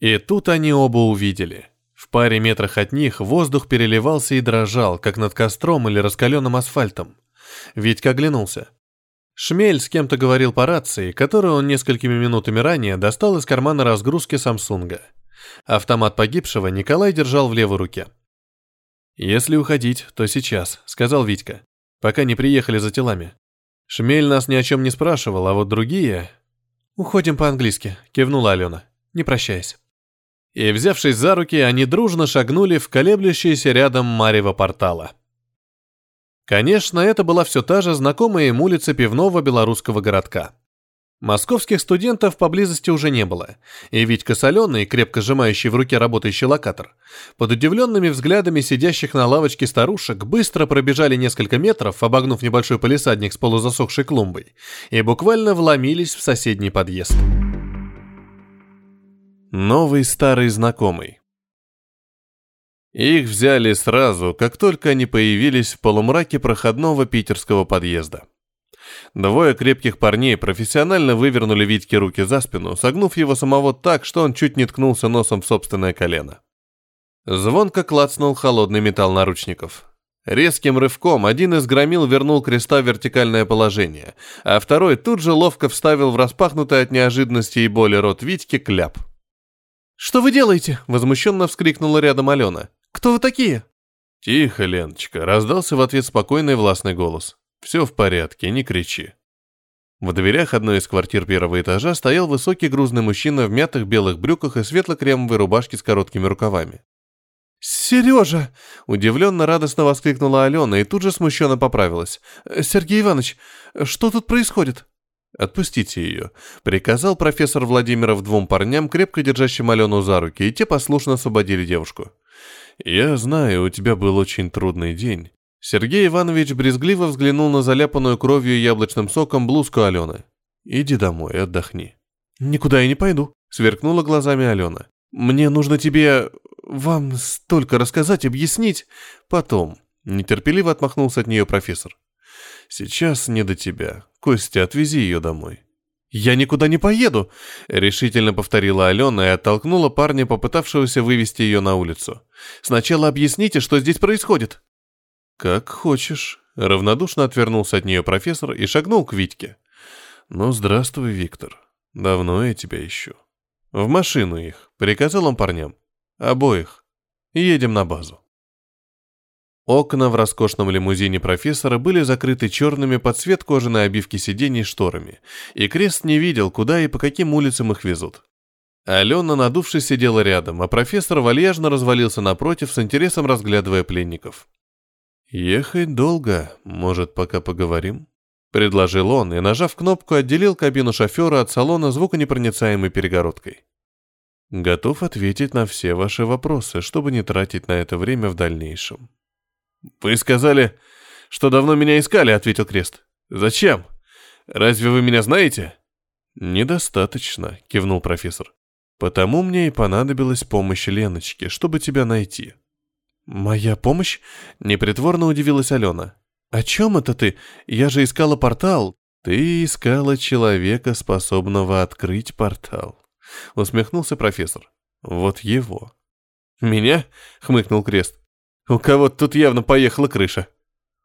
S1: И тут они оба увидели. В паре метрах от них воздух переливался и дрожал, как над костром или раскаленным асфальтом. Витька оглянулся. Шмель с кем-то говорил по рации, которую он несколькими минутами ранее достал из кармана разгрузки Самсунга. Автомат погибшего Николай держал в левой руке. «Если уходить, то сейчас», — сказал Витька, «пока не приехали за телами. Шмель нас ни о чем не спрашивал, а вот другие...»
S3: «Уходим по-английски», — кивнула Алена, не прощаясь.
S1: И, взявшись за руки, они дружно шагнули в колеблющееся рядом марево портала. Конечно, это была все та же знакомая им улица пивного белорусского городка. Московских студентов поблизости уже не было, и Витька Соленый, крепко сжимающий в руке работающий локатор, под удивленными взглядами сидящих на лавочке старушек быстро пробежали несколько метров, обогнув небольшой полисадник с полузасохшей клумбой, и буквально вломились в соседний подъезд. Новый старый знакомый. Их взяли сразу, как только они появились в полумраке проходного питерского подъезда. Двое крепких парней профессионально вывернули Витьке руки за спину, согнув его самого так, что он чуть не ткнулся носом в собственное колено. Звонко клацнул холодный металл наручников. Резким рывком один из громил вернул креста в вертикальное положение, а второй тут же ловко вставил в распахнутый от неожиданности и боли рот Витьки кляп.
S3: «Что вы делаете?» — возмущенно вскрикнула рядом Алена. «Кто вы такие?»
S1: «Тихо, Леночка», — раздался в ответ спокойный властный голос. «Все в порядке, не кричи». В дверях одной из квартир первого этажа стоял высокий грузный мужчина в мятых белых брюках и светло-кремовой рубашке с короткими рукавами.
S3: «Сережа!» – удивленно радостно воскликнула Алена и тут же смущенно поправилась. «Сергей Иванович, что тут происходит?»
S1: «Отпустите ее», — приказал профессор Владимиров двум парням, крепко держащим Алену за руки, и те послушно освободили девушку. «Я знаю, у тебя был очень трудный день, Сергей Иванович брезгливо взглянул на заляпанную кровью и яблочным соком блузку Алены. «Иди домой, отдохни».
S3: «Никуда я не пойду», — сверкнула глазами Алена. «Мне нужно тебе... вам столько рассказать, объяснить. Потом».
S1: Нетерпеливо отмахнулся от нее профессор. «Сейчас не до тебя. Костя, отвези ее домой».
S3: «Я никуда не поеду», — решительно повторила Алена и оттолкнула парня, попытавшегося вывести ее на улицу. «Сначала объясните, что здесь происходит».
S1: «Как хочешь», — равнодушно отвернулся от нее профессор и шагнул к Витьке. «Ну, здравствуй, Виктор. Давно я тебя ищу». «В машину их», — приказал он парням. «Обоих. Едем на базу». Окна в роскошном лимузине профессора были закрыты черными под цвет кожаной обивки сидений шторами, и Крест не видел, куда и по каким улицам их везут. Алена, надувшись, сидела рядом, а профессор вальяжно развалился напротив, с интересом разглядывая пленников. «Ехать долго, может, пока поговорим?» Предложил он и, нажав кнопку, отделил кабину шофера от салона звуконепроницаемой перегородкой. «Готов ответить на все ваши вопросы, чтобы не тратить на это время в дальнейшем».
S3: «Вы сказали, что давно меня искали», — ответил Крест. «Зачем? Разве вы меня знаете?»
S1: «Недостаточно», — кивнул профессор. «Потому мне и понадобилась помощь Леночки, чтобы тебя найти».
S3: «Моя помощь?» — непритворно удивилась Алена. «О чем это ты? Я же искала портал».
S1: «Ты искала человека, способного открыть портал», — усмехнулся профессор. «Вот его».
S3: «Меня?» — хмыкнул Крест. «У кого-то тут явно поехала крыша».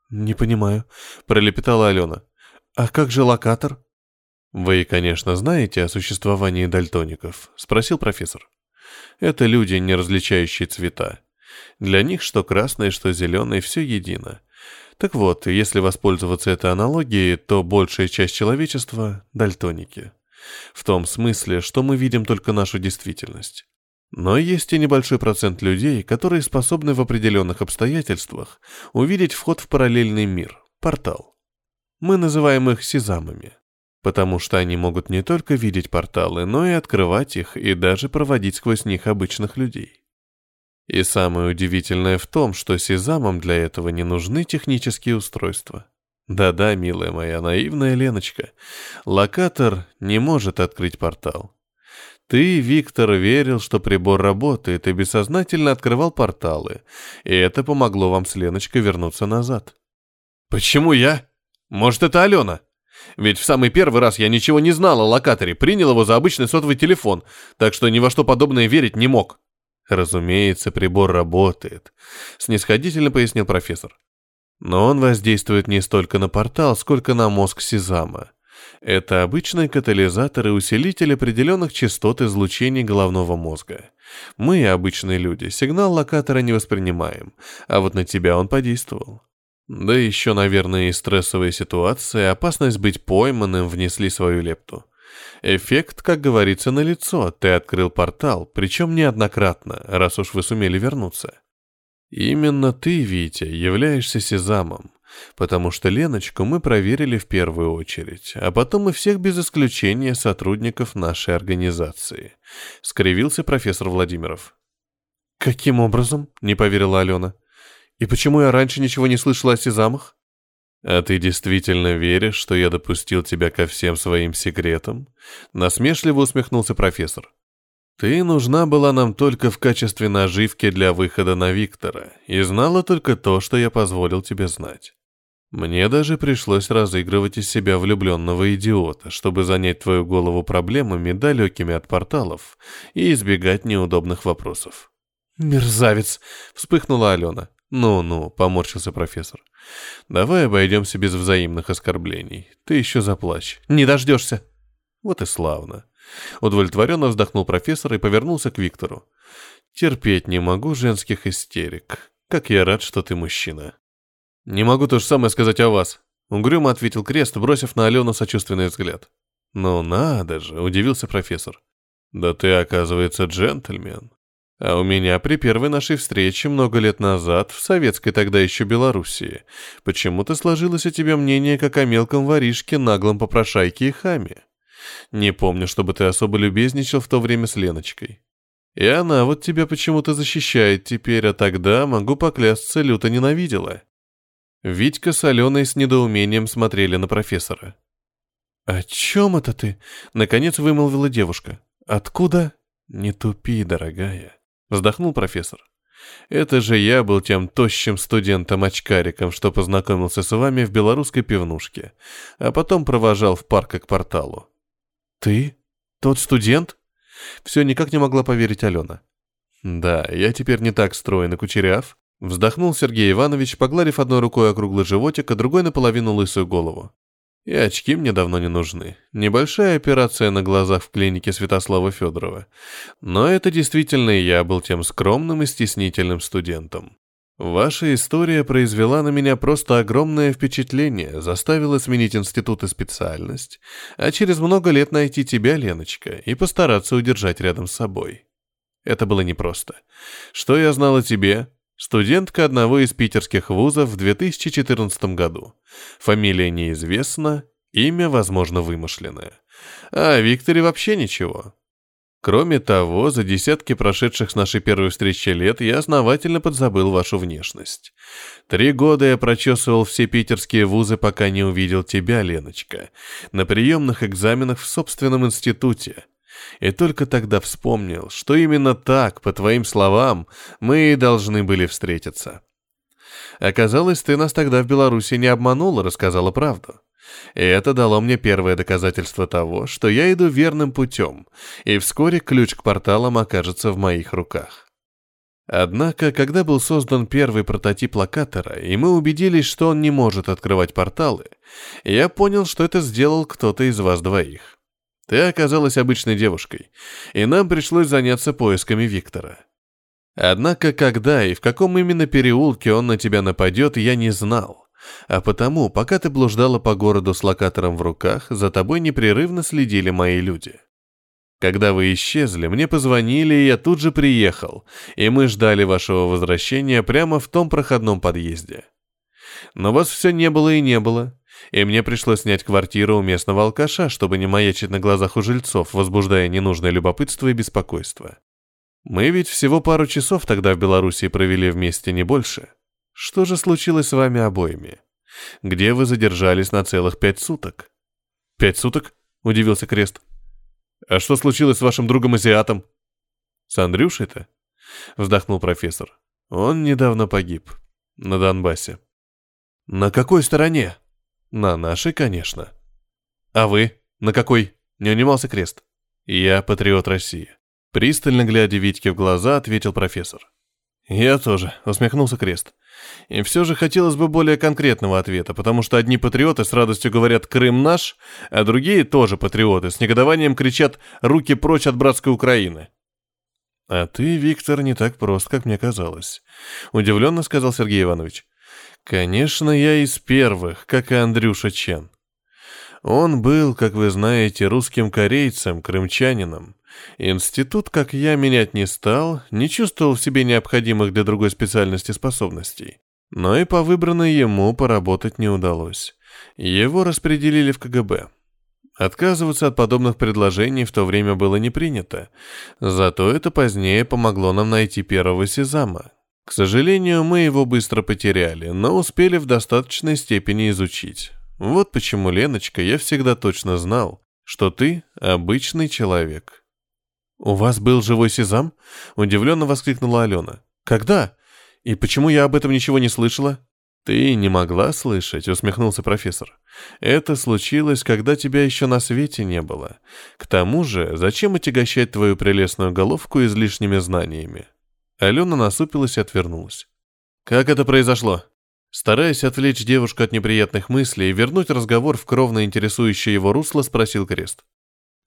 S1: «Не понимаю», — пролепетала Алена. «А как же локатор?» «Вы, конечно, знаете о существовании дальтоников?» — спросил профессор. Это люди, не различающие цвета. Для них что красное, что зеленое, все едино. Так вот, если воспользоваться этой аналогией, то большая часть человечества – дальтоники. В том смысле, что мы видим только нашу действительность. Но есть и небольшой процент людей, которые способны в определенных обстоятельствах увидеть вход в параллельный мир, портал. Мы называем их сезамами, потому что они могут не только видеть порталы, но и открывать их и даже проводить сквозь них обычных людей. И самое удивительное в том, что сезамам для этого не нужны технические устройства. Да-да, милая моя наивная Леночка, локатор не может открыть портал. Ты, Виктор, верил, что прибор работает, и бессознательно открывал порталы, и это помогло вам с Леночкой вернуться назад.
S2: Почему я? Может, это Алена? Ведь в самый первый раз я ничего не знал о локаторе, принял его за обычный сотовый телефон, так что ни во что подобное верить не мог.
S1: Разумеется, прибор работает, снисходительно пояснил профессор. Но он воздействует не столько на портал, сколько на мозг Сезама. Это обычный катализатор и усилитель определенных частот излучений головного мозга. Мы, обычные люди, сигнал локатора не воспринимаем, а вот на тебя он подействовал. Да еще, наверное, и стрессовая ситуация, опасность быть пойманным внесли свою лепту. Эффект, как говорится, на лицо. Ты открыл портал, причем неоднократно, раз уж вы сумели вернуться. Именно ты, Витя, являешься сезамом, потому что Леночку мы проверили в первую очередь, а потом и всех без исключения сотрудников нашей организации. Скривился профессор Владимиров.
S3: «Каким образом?» — не поверила Алена. «И почему я раньше ничего не слышала о сезамах?»
S1: «А ты действительно веришь, что я допустил тебя ко всем своим секретам?» Насмешливо усмехнулся профессор. Ты нужна была нам только в качестве наживки для выхода на Виктора, и знала только то, что я позволил тебе знать. Мне даже пришлось разыгрывать из себя влюбленного идиота, чтобы занять твою голову проблемами, далекими от порталов, и избегать неудобных вопросов.
S3: «Мерзавец!» — вспыхнула Алена.
S1: «Ну-ну», — поморщился профессор. «Давай обойдемся без взаимных оскорблений. Ты еще заплачь.
S3: Не дождешься».
S1: Вот и славно. Удовлетворенно вздохнул профессор и повернулся к Виктору. «Терпеть не могу женских истерик. Как я рад, что ты мужчина».
S2: «Не могу то же самое сказать о вас», — угрюмо ответил Крест, бросив на Алену сочувственный взгляд.
S1: «Ну надо же», — удивился профессор. «Да ты, оказывается, джентльмен. А у меня при первой нашей встрече много лет назад, в советской тогда еще Белоруссии, почему-то сложилось о тебе мнение как о мелком воришке, наглом попрошайке и хаме. Не помню, чтобы ты особо любезничал в то время с Леночкой. И она вот тебя почему-то защищает теперь, а тогда, могу поклясться, люто ненавидела». Витька с Аленой с недоумением смотрели на профессора.
S3: «О чем это ты?» — наконец вымолвила девушка. «Откуда?»
S1: «Не тупи, дорогая», — вздохнул профессор. «Это же я был тем тощим студентом-очкариком, что познакомился с вами в белорусской пивнушке, а потом провожал в парк к порталу.
S3: «Ты? Тот студент?»
S1: Все никак не могла поверить Алена. «Да, я теперь не так стройный кучеряв», — вздохнул Сергей Иванович, погладив одной рукой округлый животик, а другой наполовину лысую голову. «И очки мне давно не нужны. Небольшая операция на глазах в клинике Святослава Федорова. Но это действительно я был тем скромным и стеснительным студентом. Ваша история произвела на меня просто огромное впечатление, заставила сменить институт и специальность, а через много лет найти тебя, Леночка, и постараться удержать рядом с собой. Это было непросто. Что я знал о тебе? Студентка одного из питерских вузов в 2014 году. Фамилия неизвестна, имя, возможно, вымышленное. А о Викторе вообще ничего. Кроме того, за десятки прошедших с нашей первой встречи лет я основательно подзабыл вашу внешность. Три года я прочесывал все питерские вузы, пока не увидел тебя, Леночка, на приемных экзаменах в собственном институте. И только тогда вспомнил, что именно так, по твоим словам, мы и должны были встретиться. Оказалось, ты нас тогда в Беларуси не обманула, рассказала правду. И это дало мне первое доказательство того, что я иду верным путем, и вскоре ключ к порталам окажется в моих руках. Однако, когда был создан первый прототип локатора, и мы убедились, что он не может открывать порталы, я понял, что это сделал кто-то из вас двоих. Ты оказалась обычной девушкой, и нам пришлось заняться поисками Виктора. Однако когда и в каком именно переулке он на тебя нападет, я не знал. А потому, пока ты блуждала по городу с локатором в руках, за тобой непрерывно следили мои люди. Когда вы исчезли, мне позвонили, и я тут же приехал, и мы ждали вашего возвращения прямо в том проходном подъезде. Но вас все не было и не было, и мне пришлось снять квартиру у местного алкаша, чтобы не маячить на глазах у жильцов, возбуждая ненужное любопытство и беспокойство. Мы ведь всего пару часов тогда в Белоруссии провели вместе, не больше. Что же случилось с вами обоими? Где вы задержались на целых пять суток?
S3: Пять суток? Удивился Крест. А что случилось с вашим другом-азиатом?
S1: С Андрюшей-то? Вздохнул профессор. Он недавно погиб. На Донбассе.
S3: На какой стороне?
S1: На нашей, конечно.
S3: А вы? На какой? Не унимался Крест.
S1: Я патриот России. Пристально глядя Витьке в глаза, ответил профессор.
S3: Я тоже, усмехнулся Крест. И все же хотелось бы более конкретного ответа, потому что одни патриоты с радостью говорят «Крым наш», а другие тоже патриоты с негодованием кричат «Руки прочь от братской Украины».
S1: «А ты, Виктор, не так прост, как мне казалось», — удивленно сказал Сергей Иванович. Конечно, я из первых, как и Андрюша Чен. Он был, как вы знаете, русским корейцем, крымчанином. Институт, как я, менять не стал, не чувствовал в себе необходимых для другой специальности способностей. Но и по выбранной ему поработать не удалось. Его распределили в КГБ. Отказываться от подобных предложений в то время было не принято. Зато это позднее помогло нам найти первого Сезама, к сожалению, мы его быстро потеряли, но успели в достаточной степени изучить. Вот почему, Леночка, я всегда точно знал, что ты обычный человек.
S3: «У вас был живой сезам?» — удивленно воскликнула Алена. «Когда? И почему я об этом ничего не слышала?»
S1: «Ты не могла слышать», — усмехнулся профессор. «Это случилось, когда тебя еще на свете не было. К тому же, зачем отягощать твою прелестную головку излишними знаниями? Алена насупилась и отвернулась.
S3: «Как это произошло?»
S1: Стараясь отвлечь девушку от неприятных мыслей и вернуть разговор в кровно интересующее его русло, спросил Крест.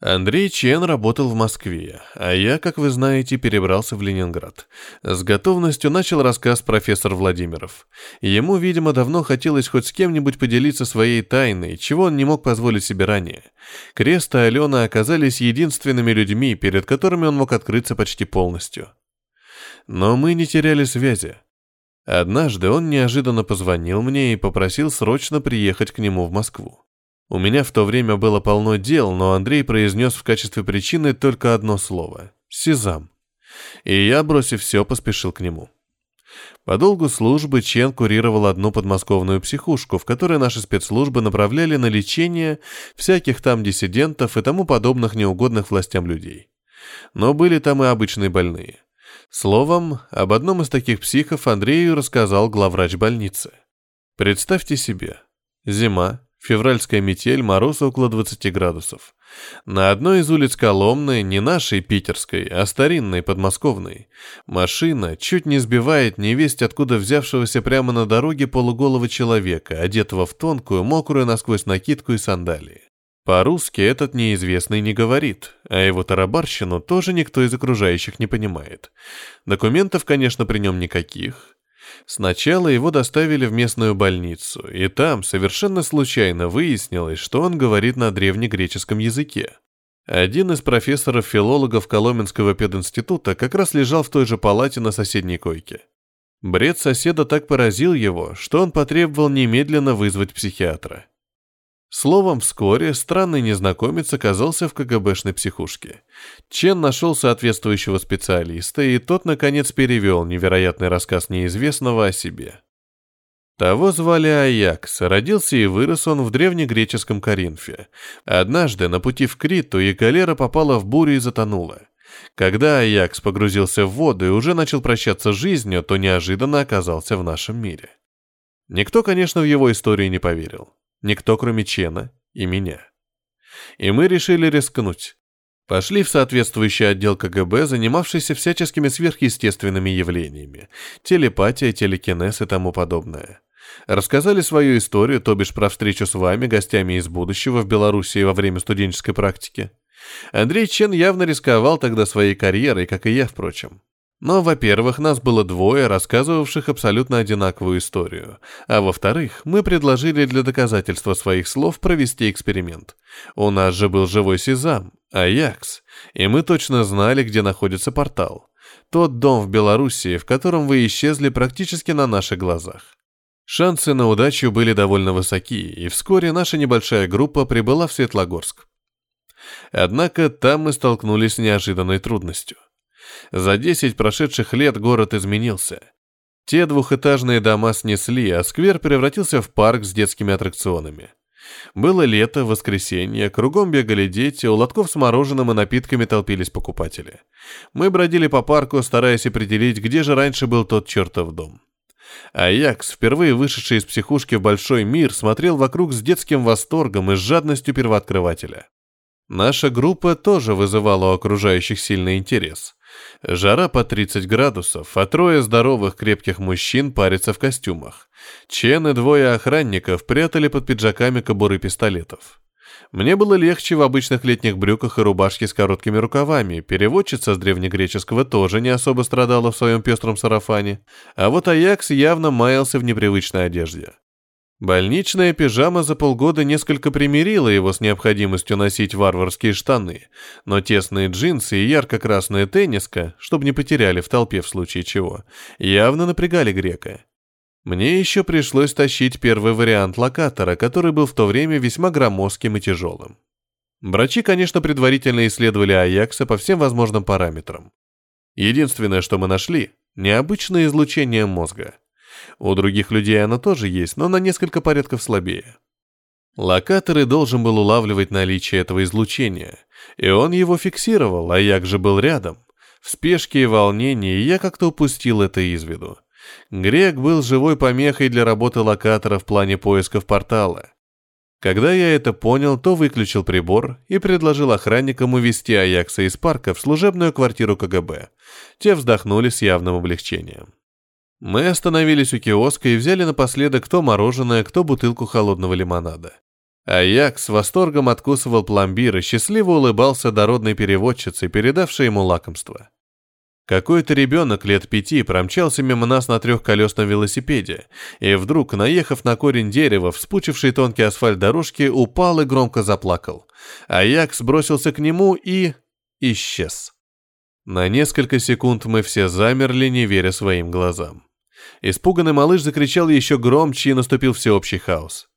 S1: Андрей Чен работал в Москве, а я, как вы знаете, перебрался в Ленинград. С готовностью начал рассказ профессор Владимиров. Ему, видимо, давно хотелось хоть с кем-нибудь поделиться своей тайной, чего он не мог позволить себе ранее. Крест и Алена оказались единственными людьми, перед которыми он мог открыться почти полностью. Но мы не теряли связи. Однажды он неожиданно позвонил мне и попросил срочно приехать к нему в Москву. У меня в то время было полно дел, но Андрей произнес в качестве причины только одно слово — «Сезам». И я, бросив все, поспешил к нему. По долгу службы Чен курировал одну подмосковную психушку, в которой наши спецслужбы направляли на лечение всяких там диссидентов и тому подобных неугодных властям людей. Но были там и обычные больные. Словом, об одном из таких психов Андрею рассказал главврач больницы. Представьте себе, зима, февральская метель, мороз около 20 градусов. На одной из улиц Коломны, не нашей питерской, а старинной подмосковной, машина чуть не сбивает невесть откуда взявшегося прямо на дороге полуголого человека, одетого в тонкую, мокрую насквозь накидку и сандалии. По-русски этот неизвестный не говорит, а его тарабарщину тоже никто из окружающих не понимает. Документов, конечно, при нем никаких. Сначала его доставили в местную больницу, и там совершенно случайно выяснилось, что он говорит на древнегреческом языке. Один из профессоров-филологов Коломенского пединститута как раз лежал в той же палате на соседней койке. Бред соседа так поразил его, что он потребовал немедленно вызвать психиатра. Словом, вскоре странный незнакомец оказался в КГБшной психушке. Чен нашел соответствующего специалиста, и тот, наконец, перевел невероятный рассказ неизвестного о себе. Того звали Аякс, родился и вырос он в древнегреческом Коринфе. Однажды на пути в Криту и галера попала в бурю и затонула. Когда Аякс погрузился в воду и уже начал прощаться с жизнью, то неожиданно оказался в нашем мире. Никто, конечно, в его историю не поверил. Никто, кроме Чена и меня. И мы решили рискнуть. Пошли в соответствующий отдел КГБ, занимавшийся всяческими сверхъестественными явлениями. Телепатия, телекинез и тому подобное. Рассказали свою историю, то бишь про встречу с вами, гостями из будущего в Белоруссии во время студенческой практики. Андрей Чен явно рисковал тогда своей карьерой, как и я, впрочем. Но, во-первых, нас было двое, рассказывавших абсолютно одинаковую историю. А во-вторых, мы предложили для доказательства своих слов провести эксперимент. У нас же был живой Сезам, Аякс, и мы точно знали, где находится портал. Тот дом в Белоруссии, в котором вы исчезли практически на наших глазах. Шансы на удачу были довольно высоки, и вскоре наша небольшая группа прибыла в Светлогорск. Однако там мы столкнулись с неожиданной трудностью – за 10 прошедших лет город изменился. Те двухэтажные дома снесли, а сквер превратился в парк с детскими аттракционами. Было лето, воскресенье, кругом бегали дети, у лотков с мороженым и напитками толпились покупатели. Мы бродили по парку, стараясь определить, где же раньше был тот чертов дом. Аякс, впервые вышедший из психушки в большой мир, смотрел вокруг с детским восторгом и с жадностью первооткрывателя. Наша группа тоже вызывала у окружающих сильный интерес. Жара по 30 градусов, а трое здоровых крепких мужчин парятся в костюмах. Чен и двое охранников прятали под пиджаками кобуры пистолетов. Мне было легче в обычных летних брюках и рубашке с короткими рукавами. Переводчица с древнегреческого тоже не особо страдала в своем пестром сарафане. А вот Аякс явно маялся в непривычной одежде. Больничная пижама за полгода несколько примирила его с необходимостью носить варварские штаны, но тесные джинсы и ярко-красная тенниска, чтобы не потеряли в толпе в случае чего, явно напрягали грека. Мне еще пришлось тащить первый вариант локатора, который был в то время весьма громоздким и тяжелым. Врачи, конечно, предварительно исследовали Аякса по всем возможным параметрам. Единственное, что мы нашли – необычное излучение мозга – у других людей оно тоже есть, но на несколько порядков слабее. Локаторы должен был улавливать наличие этого излучения, и он его фиксировал, а як же был рядом. В спешке и волнении я как-то упустил это из виду. Грек был живой помехой для работы локатора в плане поисков портала. Когда я это понял, то выключил прибор и предложил охранникам увезти Аякса из парка в служебную квартиру КГБ. Те вздохнули с явным облегчением. Мы остановились у киоска и взяли напоследок кто мороженое, кто бутылку холодного лимонада. А Як с восторгом откусывал пломбир и счастливо улыбался дородной переводчице, передавшей ему лакомство. Какой-то ребенок лет пяти промчался мимо нас на трехколесном велосипеде, и вдруг, наехав на корень дерева, вспучивший тонкий асфальт дорожки, упал и громко заплакал. А Як сбросился к нему и... исчез. На несколько секунд мы все замерли, не веря своим глазам. Испуганный малыш закричал еще громче и наступил всеобщий хаос.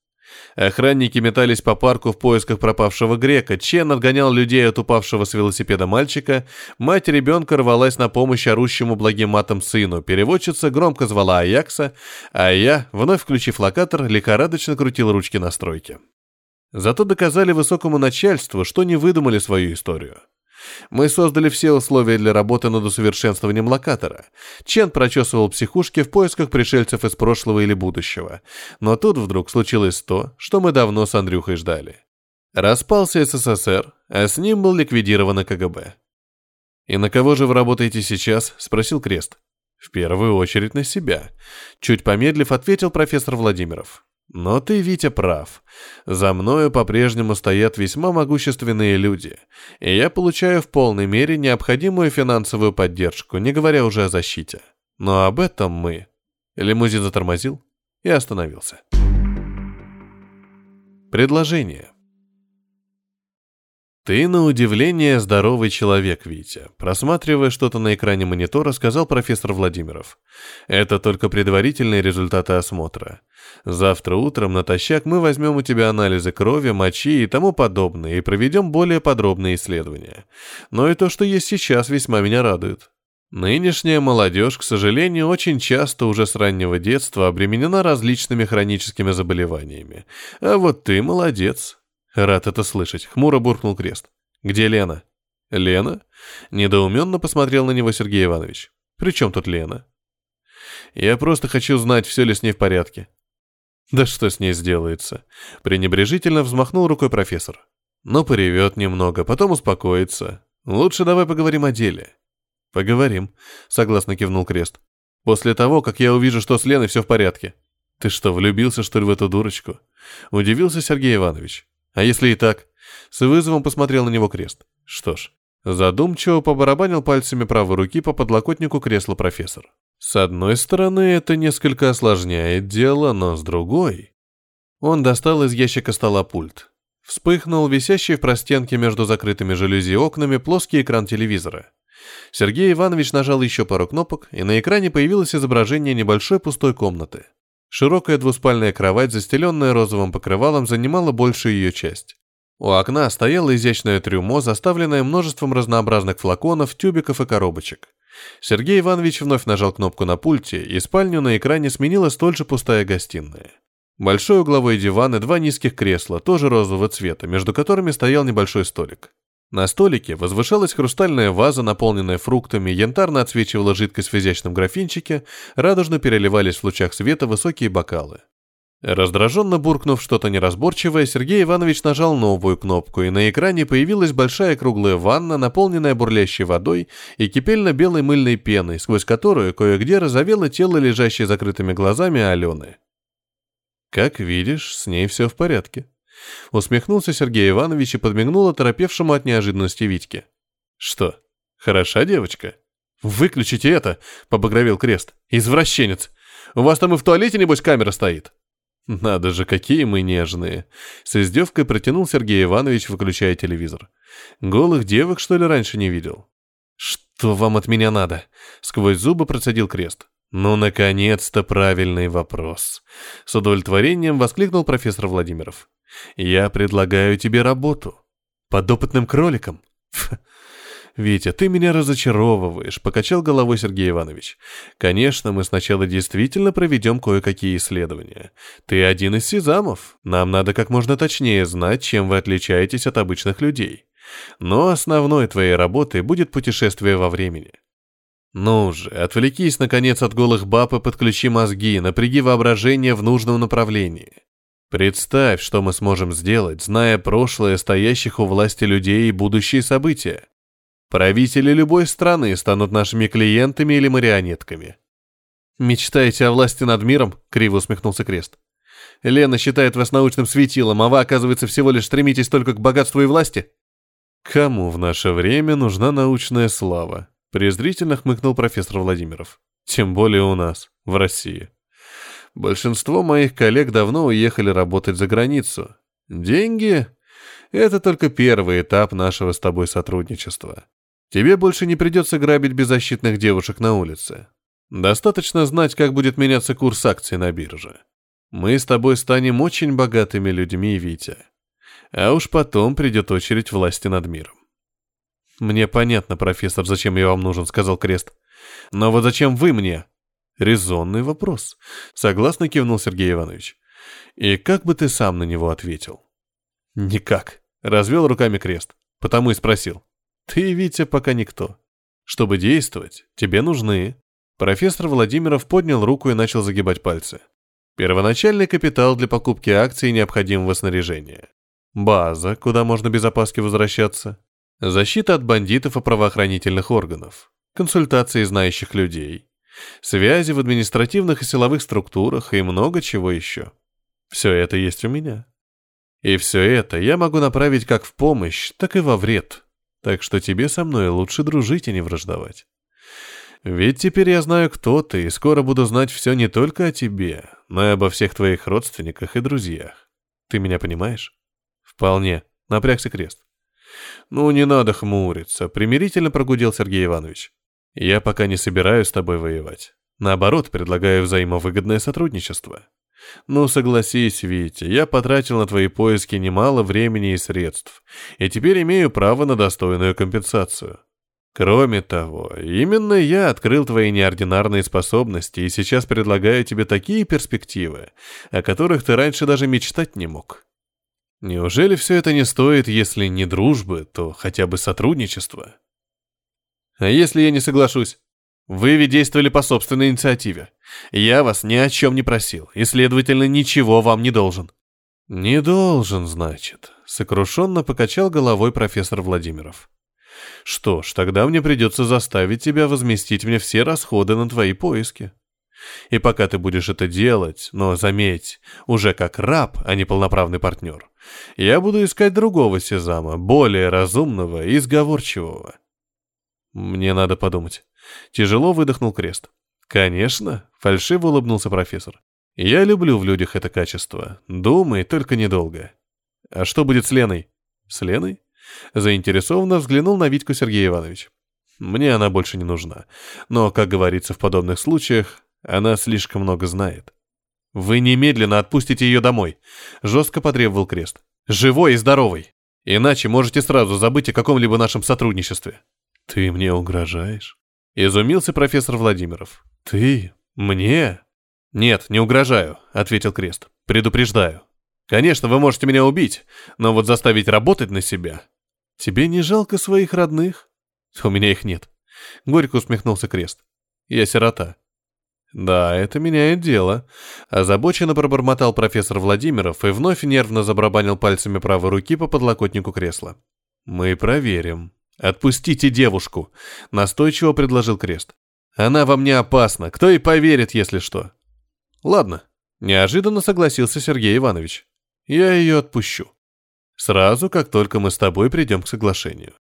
S1: Охранники метались по парку в поисках пропавшего грека, Чен отгонял людей от упавшего с велосипеда мальчика, мать ребенка рвалась на помощь орущему благим матом сыну, переводчица громко звала Аякса, а я, вновь включив локатор, лихорадочно крутил ручки настройки. Зато доказали высокому начальству, что не выдумали свою историю. Мы создали все условия для работы над усовершенствованием локатора. Чен прочесывал психушки в поисках пришельцев из прошлого или будущего. Но тут вдруг случилось то, что мы давно с Андрюхой ждали. Распался СССР, а с ним был ликвидировано КГБ. «И на кого же вы работаете сейчас?» – спросил Крест. «В первую очередь на себя», – чуть помедлив ответил профессор Владимиров. Но ты, Витя, прав. За мною по-прежнему стоят весьма могущественные люди, и я получаю в полной мере необходимую финансовую поддержку, не говоря уже о защите. Но об этом мы... Лимузин затормозил и остановился. Предложение. «Ты, на удивление, здоровый человек, Витя», просматривая что-то на экране монитора, сказал профессор Владимиров. «Это только предварительные результаты осмотра. Завтра утром натощак мы возьмем у тебя анализы крови, мочи и тому подобное и проведем более подробные исследования. Но и то, что есть сейчас, весьма меня радует. Нынешняя молодежь, к сожалению, очень часто уже с раннего детства обременена различными хроническими заболеваниями. А вот ты молодец, Рад это слышать. Хмуро буркнул крест. Где Лена? Лена? Недоуменно посмотрел на него Сергей Иванович. При чем тут Лена? Я просто хочу знать, все ли с ней в порядке. Да что с ней сделается? Пренебрежительно взмахнул рукой профессор. Ну, поревет немного, потом успокоится. Лучше давай поговорим о деле. Поговорим, согласно кивнул Крест. После того, как я увижу, что с Леной все в порядке. Ты что, влюбился, что ли, в эту дурочку? Удивился Сергей Иванович. А если и так? С вызовом посмотрел на него крест. Что ж, задумчиво побарабанил пальцами правой руки по подлокотнику кресла профессор. С одной стороны, это несколько осложняет дело, но с другой... Он достал из ящика стола пульт. Вспыхнул висящий в простенке между закрытыми жалюзи окнами плоский экран телевизора. Сергей Иванович нажал еще пару кнопок, и на экране появилось изображение небольшой пустой комнаты. Широкая двуспальная кровать, застеленная розовым покрывалом, занимала большую ее часть. У окна стояло изящное трюмо, заставленное множеством разнообразных флаконов, тюбиков и коробочек. Сергей Иванович вновь нажал кнопку на пульте, и спальню на экране сменила столь же пустая гостиная. Большой угловой диван и два низких кресла, тоже розового цвета, между которыми стоял небольшой столик. На столике возвышалась хрустальная ваза, наполненная фруктами, янтарно отсвечивала жидкость в изящном графинчике, радужно переливались в лучах света высокие бокалы. Раздраженно буркнув что-то неразборчивое, Сергей Иванович нажал новую кнопку, и на экране появилась большая круглая ванна, наполненная бурлящей водой и кипельно-белой мыльной пеной, сквозь которую кое-где разовело тело, лежащее закрытыми глазами Алены. «Как видишь, с ней все в порядке», — усмехнулся Сергей Иванович и подмигнул оторопевшему от неожиданности Витьке. «Что, хороша девочка?» «Выключите это!» — побагровел крест. «Извращенец! У вас там и в туалете, небось, камера стоит?» «Надо же, какие мы нежные!» С издевкой протянул Сергей Иванович, выключая телевизор. «Голых девок, что ли, раньше не видел?» «Что вам от меня надо?» Сквозь зубы процедил крест. «Ну, наконец-то правильный вопрос!» С удовлетворением воскликнул профессор Владимиров. «Я предлагаю тебе работу. Подопытным кроликом?» «Витя, ты меня разочаровываешь», — покачал головой Сергей Иванович. «Конечно, мы сначала действительно проведем кое-какие исследования. Ты один из сезамов. Нам надо как можно точнее знать, чем вы отличаетесь от обычных людей. Но основной твоей работой будет путешествие во времени». «Ну же, отвлекись, наконец, от голых баб и подключи мозги, напряги воображение в нужном направлении. Представь, что мы сможем сделать, зная прошлое стоящих у власти людей и будущие события. Правители любой страны станут нашими клиентами или марионетками. «Мечтаете о власти над миром?» — криво усмехнулся Крест. «Лена считает вас научным светилом, а вы, оказывается, всего лишь стремитесь только к богатству и власти?» «Кому в наше время нужна научная слава?» — презрительно хмыкнул профессор Владимиров. «Тем более у нас, в России. Большинство моих коллег давно уехали работать за границу. Деньги — это только первый этап нашего с тобой сотрудничества. Тебе больше не придется грабить беззащитных девушек на улице. Достаточно знать, как будет меняться курс акций на бирже. Мы с тобой станем очень богатыми людьми, Витя. А уж потом придет очередь власти над миром. «Мне понятно, профессор, зачем я вам нужен», — сказал Крест. «Но вот зачем вы мне?» «Резонный вопрос», — согласно кивнул Сергей Иванович. «И как бы ты сам на него ответил?» «Никак», — развел руками Крест. Потому и спросил. Ты, Витя, пока никто. Чтобы действовать, тебе нужны. Профессор Владимиров поднял руку и начал загибать пальцы. Первоначальный капитал для покупки акций необходимого снаряжения. База, куда можно без опаски возвращаться. Защита от бандитов и правоохранительных органов. Консультации знающих людей. Связи в административных и силовых структурах и много чего еще. Все это есть у меня. И все это я могу направить как в помощь, так и во вред так что тебе со мной лучше дружить и не враждовать. Ведь теперь я знаю, кто ты, и скоро буду знать все не только о тебе, но и обо всех твоих родственниках и друзьях. Ты меня понимаешь? Вполне. Напрягся крест. Ну, не надо хмуриться, примирительно прогудел Сергей Иванович. Я пока не собираюсь с тобой воевать. Наоборот, предлагаю взаимовыгодное сотрудничество. Ну, согласись, Витя, я потратил на твои поиски немало времени и средств, и теперь имею право на достойную компенсацию. Кроме того, именно я открыл твои неординарные способности и сейчас предлагаю тебе такие перспективы, о которых ты раньше даже мечтать не мог. Неужели все это не стоит, если не дружбы, то хотя бы сотрудничества? А если я не соглашусь? Вы ведь действовали по собственной инициативе. Я вас ни о чем не просил, и, следовательно, ничего вам не должен». «Не должен, значит», — сокрушенно покачал головой профессор Владимиров. «Что ж, тогда мне придется заставить тебя возместить мне все расходы на твои поиски. И пока ты будешь это делать, но заметь, уже как раб, а не полноправный партнер, Я буду искать другого Сезама, более разумного и сговорчивого. Мне надо подумать. Тяжело выдохнул Крест. Конечно, фальшиво улыбнулся профессор. Я люблю в людях это качество. Думай, только недолго. А что будет с Леной? С Леной? Заинтересованно взглянул на Витьку Сергей Иванович. Мне она больше не нужна. Но, как говорится в подобных случаях, она слишком много знает. Вы немедленно отпустите ее домой. Жестко потребовал Крест. Живой и здоровый. Иначе можете сразу забыть о каком-либо нашем сотрудничестве. Ты мне угрожаешь? Изумился профессор Владимиров. Ты? Мне? Нет, не угрожаю, ответил Крест. Предупреждаю. Конечно, вы можете меня убить, но вот заставить работать на себя... Тебе не жалко своих родных? У меня их нет. Горько усмехнулся Крест. Я сирота. Да, это меняет дело. Озабоченно пробормотал профессор Владимиров и вновь нервно забарабанил пальцами правой руки по подлокотнику кресла. Мы проверим. Отпустите девушку, настойчиво предложил Крест. Она вам не опасна, кто и поверит, если что. Ладно, неожиданно согласился Сергей Иванович. Я ее отпущу. Сразу, как только мы с тобой придем к соглашению.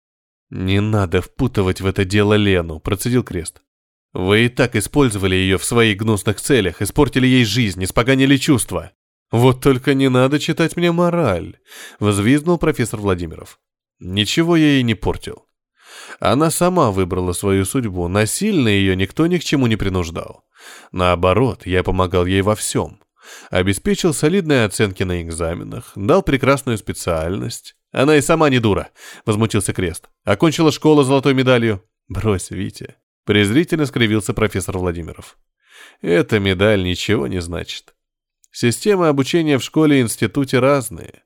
S1: «Не надо впутывать в это дело Лену», — процедил Крест. «Вы и так использовали ее в своих гнусных целях, испортили ей жизнь, испоганили чувства. Вот только не надо читать мне мораль», — возвизнул профессор Владимиров. «Ничего я ей не портил. Она сама выбрала свою судьбу, насильно ее никто ни к чему не принуждал. Наоборот, я помогал ей во всем. Обеспечил солидные оценки на экзаменах, дал прекрасную специальность, она и сама не дура, возмутился Крест. Окончила школу золотой медалью. Брось, Витя. Презрительно скривился профессор Владимиров. Эта медаль ничего не значит. Системы обучения в школе и институте разные.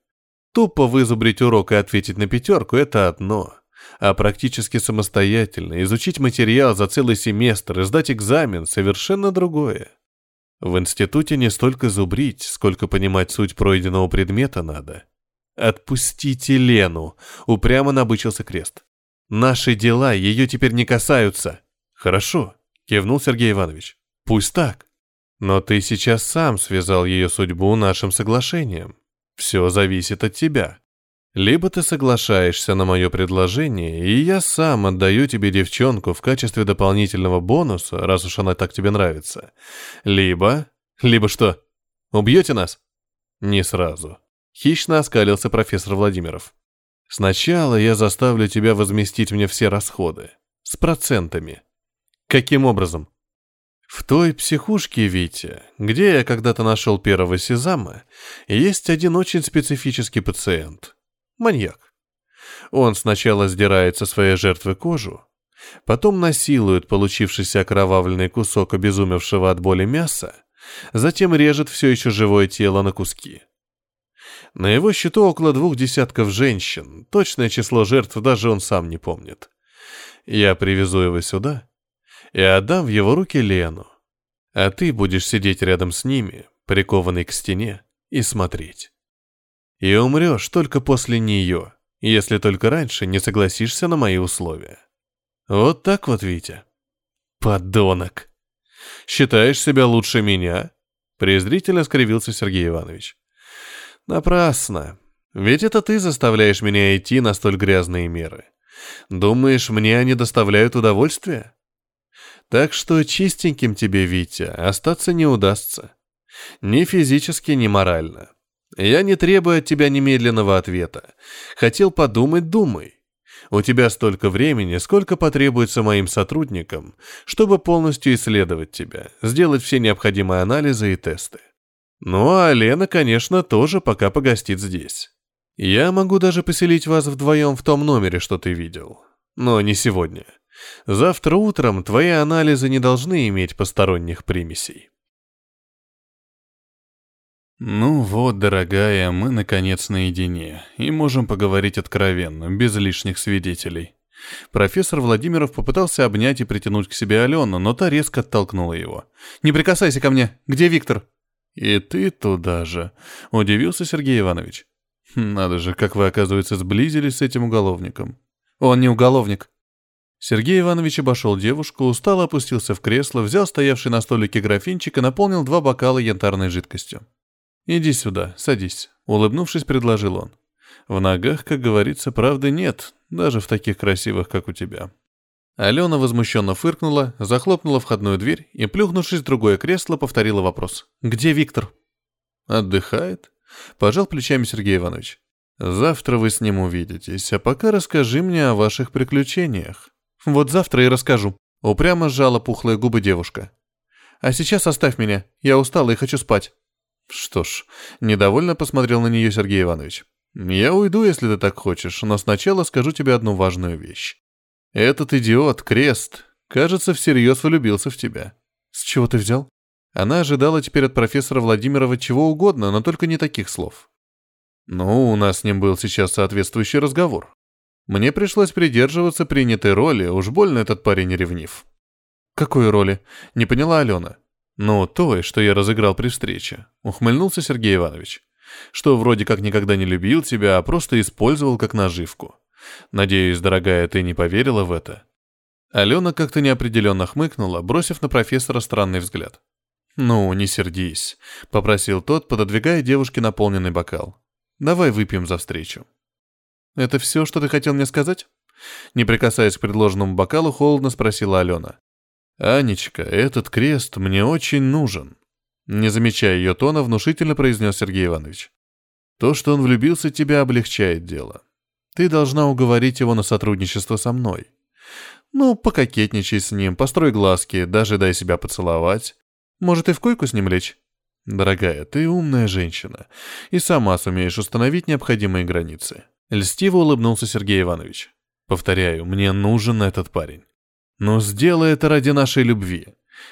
S1: Тупо вызубрить урок и ответить на пятерку – это одно. А практически самостоятельно изучить материал за целый семестр и сдать экзамен – совершенно другое. В институте не столько зубрить, сколько понимать суть пройденного предмета надо – «Отпустите Лену!» — упрямо набычился крест. «Наши дела ее теперь не касаются». «Хорошо», — кивнул Сергей Иванович. «Пусть так. Но ты сейчас сам связал ее судьбу нашим соглашением. Все зависит от тебя. Либо ты соглашаешься на мое предложение, и я сам отдаю тебе девчонку в качестве дополнительного бонуса, раз уж она так тебе нравится. Либо... Либо что? Убьете нас? Не сразу. Хищно оскалился профессор Владимиров. «Сначала я заставлю тебя возместить мне все расходы. С процентами. Каким образом?» В той психушке, Витя, где я когда-то нашел первого сезама, есть один очень специфический пациент. Маньяк. Он сначала сдирает со своей жертвы кожу, потом насилует получившийся окровавленный кусок обезумевшего от боли мяса, затем режет все еще живое тело на куски. На его счету около двух десятков женщин. Точное число жертв даже он сам не помнит. Я привезу его сюда и отдам в его руки Лену. А ты будешь сидеть рядом с ними, прикованный к стене, и смотреть. И умрешь только после нее, если только раньше не согласишься на мои условия. Вот так вот, Витя. Подонок. Считаешь себя лучше меня? Презрительно скривился Сергей Иванович. Напрасно. Ведь это ты заставляешь меня идти на столь грязные меры. Думаешь, мне они доставляют удовольствие? Так что чистеньким тебе, Витя, остаться не удастся. Ни физически, ни морально. Я не требую от тебя немедленного ответа. Хотел подумать, думай. У тебя столько времени, сколько потребуется моим сотрудникам, чтобы полностью исследовать тебя, сделать все необходимые анализы и тесты. Ну а Лена, конечно, тоже пока погостит здесь. Я могу даже поселить вас вдвоем в том номере, что ты видел. Но не сегодня. Завтра утром твои анализы не должны иметь посторонних примесей. Ну вот, дорогая, мы наконец наедине и можем поговорить откровенно, без лишних свидетелей. Профессор Владимиров попытался обнять и притянуть к себе Алену, но та резко оттолкнула его. «Не прикасайся ко мне! Где Виктор?» «И ты туда же», — удивился Сергей Иванович. «Надо же, как вы, оказывается, сблизились с этим уголовником». «Он не уголовник». Сергей Иванович обошел девушку, устало опустился в кресло, взял стоявший на столике графинчик и наполнил два бокала янтарной жидкостью. «Иди сюда, садись», — улыбнувшись, предложил он. «В ногах, как говорится, правды нет, даже в таких красивых, как у тебя». Алена возмущенно фыркнула, захлопнула входную дверь и, плюхнувшись в другое кресло, повторила вопрос. «Где Виктор?» «Отдыхает?» — пожал плечами Сергей Иванович. «Завтра вы с ним увидитесь, а пока расскажи мне о ваших приключениях». «Вот завтра и расскажу», — упрямо сжала пухлые губы девушка. «А сейчас оставь меня, я устала и хочу спать». «Что ж», — недовольно посмотрел на нее Сергей Иванович. «Я уйду, если ты так хочешь, но сначала скажу тебе одну важную вещь. Этот идиот, Крест, кажется, всерьез влюбился в тебя». «С чего ты взял?» Она ожидала теперь от профессора Владимирова чего угодно, но только не таких слов. «Ну, у нас с ним был сейчас соответствующий разговор. Мне пришлось придерживаться принятой роли, уж больно этот парень ревнив». «Какой роли?» — не поняла Алена. «Ну, той, что я разыграл при встрече», — ухмыльнулся Сергей Иванович. «Что вроде как никогда не любил тебя, а просто использовал как наживку. Надеюсь, дорогая, ты не поверила в это?» Алена как-то неопределенно хмыкнула, бросив на профессора странный взгляд. «Ну, не сердись», — попросил тот, пододвигая девушке наполненный бокал. «Давай выпьем за встречу». «Это все, что ты хотел мне сказать?» Не прикасаясь к предложенному бокалу, холодно спросила Алена. «Анечка, этот крест мне очень нужен», — не замечая ее тона, внушительно произнес Сергей Иванович. «То, что он влюбился, тебя облегчает дело. Ты должна уговорить его на сотрудничество со мной. Ну, пококетничай с ним, построй глазки, даже дай себя поцеловать. Может, и в койку с ним лечь? Дорогая, ты умная женщина и сама сумеешь установить необходимые границы». Льстиво улыбнулся Сергей Иванович. «Повторяю, мне нужен этот парень. Но сделай это ради нашей любви.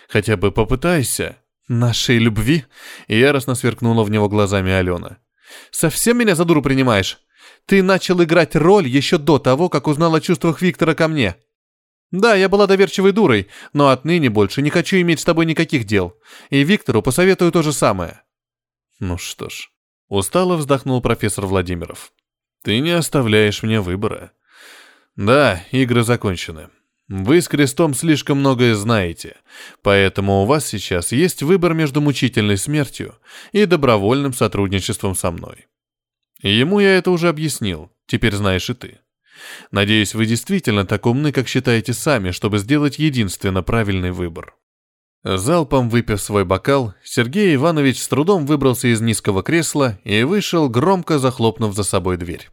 S1: Хотя бы попытайся. Нашей любви? Яростно сверкнула в него глазами Алена. Совсем меня за дуру принимаешь? Ты начал играть роль еще до того, как узнал о чувствах Виктора ко мне. Да, я была доверчивой дурой, но отныне больше не хочу иметь с тобой никаких дел. И Виктору посоветую то же самое. Ну что ж, устало вздохнул профессор Владимиров. Ты не оставляешь мне выбора. Да, игры закончены. Вы с крестом слишком многое знаете, поэтому у вас сейчас есть выбор между мучительной смертью и добровольным сотрудничеством со мной. ему я это уже объяснил, теперь знаешь и ты. Надеюсь, вы действительно так умны, как считаете сами, чтобы сделать единственно правильный выбор. Залпом выпив свой бокал, Сергей Иванович с трудом выбрался из низкого кресла и вышел, громко захлопнув за собой дверь.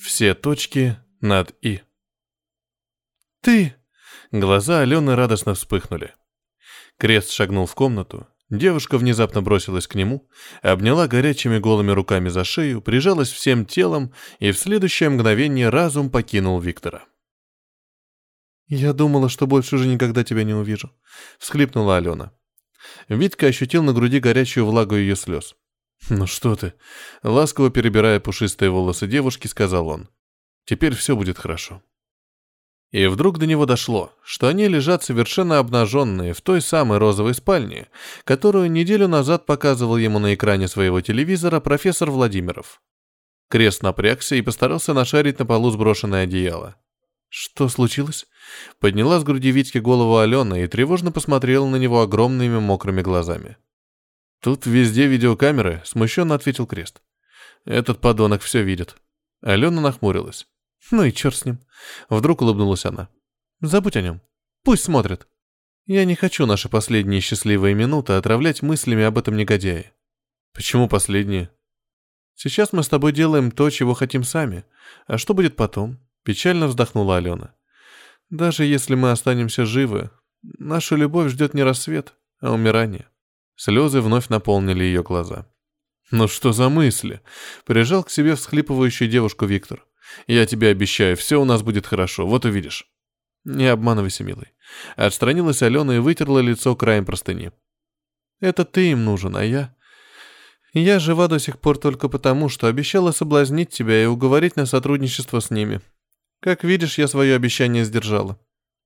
S1: Все точки над «и». «Ты!» Глаза Алены радостно вспыхнули. Крест шагнул в комнату. Девушка внезапно бросилась к нему, обняла горячими голыми руками за шею, прижалась всем телом, и в следующее мгновение разум покинул Виктора. «Я думала, что больше уже никогда тебя не увижу», — всхлипнула Алена. Витька ощутил на груди горячую влагу ее слез. «Ну что ты?» — ласково перебирая пушистые волосы девушки, сказал он. «Теперь все будет хорошо». И вдруг до него дошло, что они лежат совершенно обнаженные в той самой розовой спальне, которую неделю назад показывал ему на экране своего телевизора профессор Владимиров. Крест напрягся и постарался нашарить на полу сброшенное одеяло. «Что случилось?» Подняла с груди Витьки голову Алена и тревожно посмотрела на него огромными мокрыми глазами. «Тут везде видеокамеры», — смущенно ответил Крест. «Этот подонок все видит». Алена нахмурилась. Ну и черт с ним. Вдруг улыбнулась она. Забудь о нем. Пусть смотрит. Я не хочу наши последние счастливые минуты отравлять мыслями об этом негодяе. Почему последние? Сейчас мы с тобой делаем то, чего хотим сами. А что будет потом? Печально вздохнула Алена. Даже если мы останемся живы, нашу любовь ждет не рассвет, а умирание. Слезы вновь наполнили ее глаза. «Ну что за мысли?» Прижал к себе всхлипывающую девушку Виктор. Я тебе обещаю, все у нас будет хорошо, вот увидишь». «Не обманывайся, милый». Отстранилась Алена и вытерла лицо краем простыни. «Это ты им нужен, а я...» «Я жива до сих пор только потому, что обещала соблазнить тебя и уговорить на сотрудничество с ними. Как видишь, я свое обещание сдержала».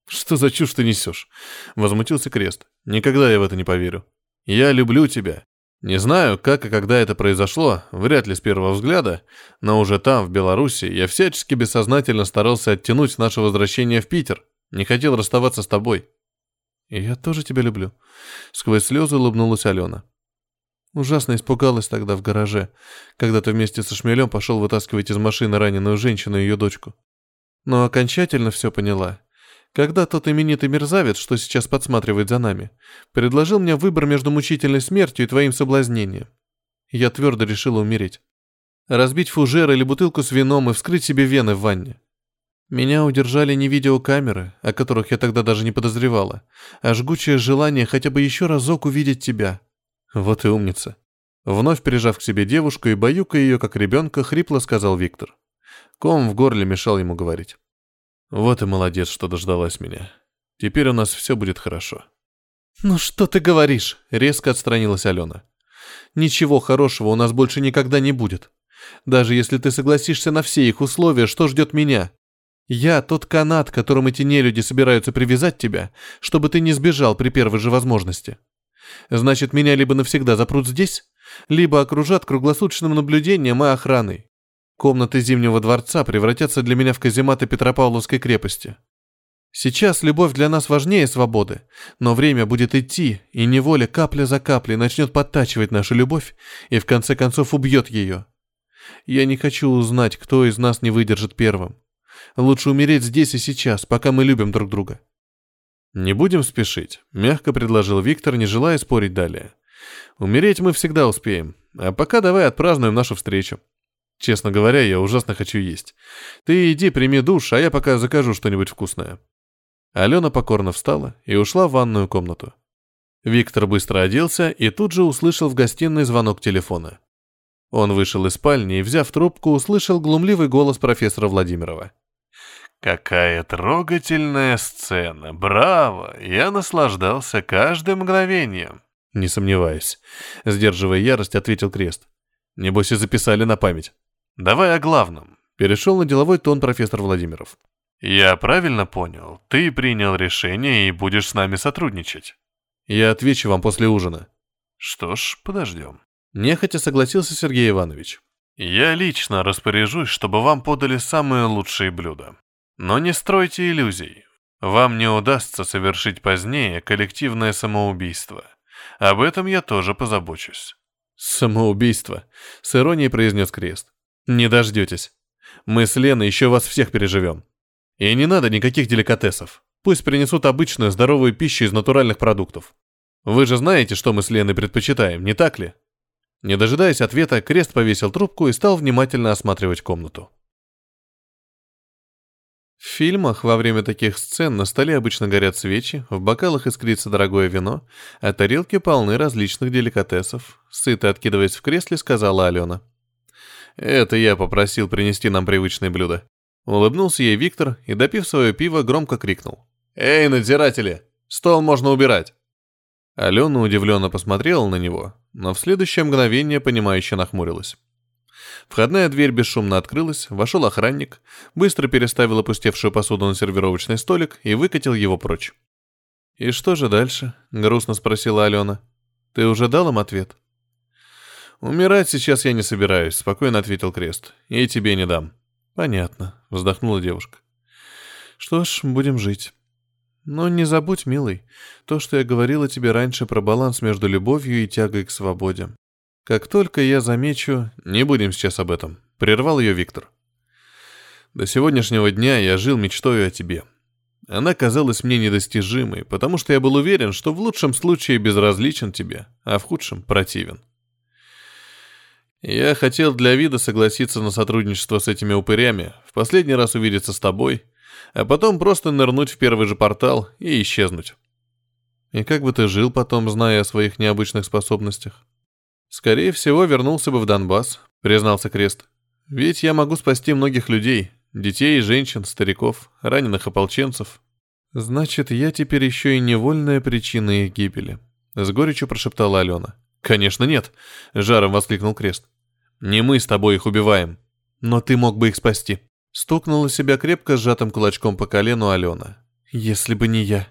S1: «Что за чушь ты несешь?» — возмутился Крест. «Никогда я в это не поверю. Я люблю тебя не знаю, как и когда это произошло, вряд ли с первого взгляда, но уже там, в Беларуси, я всячески бессознательно старался оттянуть наше возвращение в Питер. Не хотел расставаться с тобой. Я тоже тебя люблю. Сквозь слезы улыбнулась Алена.
S3: Ужасно испугалась тогда в гараже, когда ты вместе со Шмелем пошел вытаскивать из машины раненую женщину и ее дочку. Но окончательно все поняла. Когда тот именитый мерзавец, что сейчас подсматривает за нами, предложил мне выбор между мучительной смертью и твоим соблазнением. Я твердо решила умереть. Разбить фужер или бутылку с вином и вскрыть себе вены в ванне. Меня удержали не видеокамеры, о которых я тогда даже не подозревала, а жгучее желание хотя бы еще разок увидеть тебя. Вот и умница. Вновь прижав к себе девушку и баюкая ее как ребенка, хрипло сказал Виктор. Ком в горле мешал ему говорить. Вот и молодец, что дождалась меня. Теперь у нас все будет хорошо. Ну что ты говоришь? Резко отстранилась Алена. Ничего хорошего у нас больше никогда не будет. Даже если ты согласишься на все их условия, что ждет меня? Я тот канат, которым эти нелюди собираются привязать тебя, чтобы ты не сбежал при первой же возможности. Значит, меня либо навсегда запрут здесь, либо окружат круглосуточным наблюдением и охраной. Комнаты Зимнего дворца превратятся для меня в казематы Петропавловской крепости. Сейчас любовь для нас важнее свободы, но время будет идти, и неволя капля за каплей начнет подтачивать нашу любовь и в конце концов убьет ее. Я не хочу узнать, кто из нас не выдержит первым. Лучше умереть здесь и сейчас, пока мы любим друг друга. Не будем спешить, мягко предложил Виктор, не желая спорить далее. Умереть мы всегда успеем, а пока давай отпразднуем нашу встречу. Честно говоря, я ужасно хочу есть. Ты иди прими душ, а я пока закажу что-нибудь вкусное. Алена покорно встала и ушла в ванную комнату. Виктор быстро оделся и тут же услышал в гостиной звонок телефона. Он вышел из спальни и, взяв трубку, услышал глумливый голос профессора Владимирова. «Какая трогательная сцена! Браво! Я наслаждался каждым мгновением!» «Не сомневаюсь», — сдерживая ярость, ответил Крест. «Небось и записали на память». «Давай о главном», — перешел на деловой тон профессор Владимиров. «Я правильно понял? Ты принял решение и будешь с нами сотрудничать?» «Я отвечу вам после ужина». «Что ж, подождем». Нехотя согласился Сергей Иванович. «Я лично распоряжусь, чтобы вам подали самые лучшие блюда. Но не стройте иллюзий. Вам не удастся совершить позднее коллективное самоубийство. Об этом я тоже позабочусь». «Самоубийство», — с иронией произнес Крест. «Не дождетесь. Мы с Леной еще вас всех переживем». И не надо никаких деликатесов. Пусть принесут обычную здоровую пищу из натуральных продуктов. Вы же знаете, что мы с Леной предпочитаем, не так ли? Не дожидаясь ответа, Крест повесил трубку и стал внимательно осматривать комнату. В фильмах во время таких сцен на столе обычно горят свечи, в бокалах искрится дорогое вино, а тарелки полны различных деликатесов. Сыто откидываясь в кресле, сказала Алена. «Это я попросил принести нам привычные блюда. Улыбнулся ей Виктор и, допив свое пиво, громко крикнул. «Эй, надзиратели! Стол можно убирать!» Алена удивленно посмотрела на него, но в следующее мгновение понимающе нахмурилась. Входная дверь бесшумно открылась, вошел охранник, быстро переставил опустевшую посуду на сервировочный столик и выкатил его прочь. «И что же дальше?» — грустно спросила Алена. «Ты уже дал им ответ?» «Умирать сейчас я не собираюсь», — спокойно ответил Крест. «И тебе не дам». «Понятно», — вздохнула девушка. «Что ж, будем жить. Но не забудь, милый, то, что я говорила тебе раньше про баланс между любовью и тягой к свободе. Как только я замечу... Не будем сейчас об этом», — прервал ее Виктор. «До сегодняшнего дня я жил мечтой о тебе. Она казалась мне недостижимой, потому что я был уверен, что в лучшем случае безразличен тебе, а в худшем — противен. Я хотел для вида согласиться на сотрудничество с этими упырями, в последний раз увидеться с тобой, а потом просто нырнуть в первый же портал и исчезнуть. И как бы ты жил потом, зная о своих необычных способностях? Скорее всего, вернулся бы в Донбасс, признался Крест. Ведь я могу спасти многих людей, детей, женщин, стариков, раненых ополченцев. Значит, я теперь еще и невольная причина их гибели. С горечью прошептала Алена. «Конечно нет!» — жаром воскликнул Крест. Не мы с тобой их убиваем. Но ты мог бы их спасти. Стукнула себя крепко сжатым кулачком по колену Алена. Если бы не я.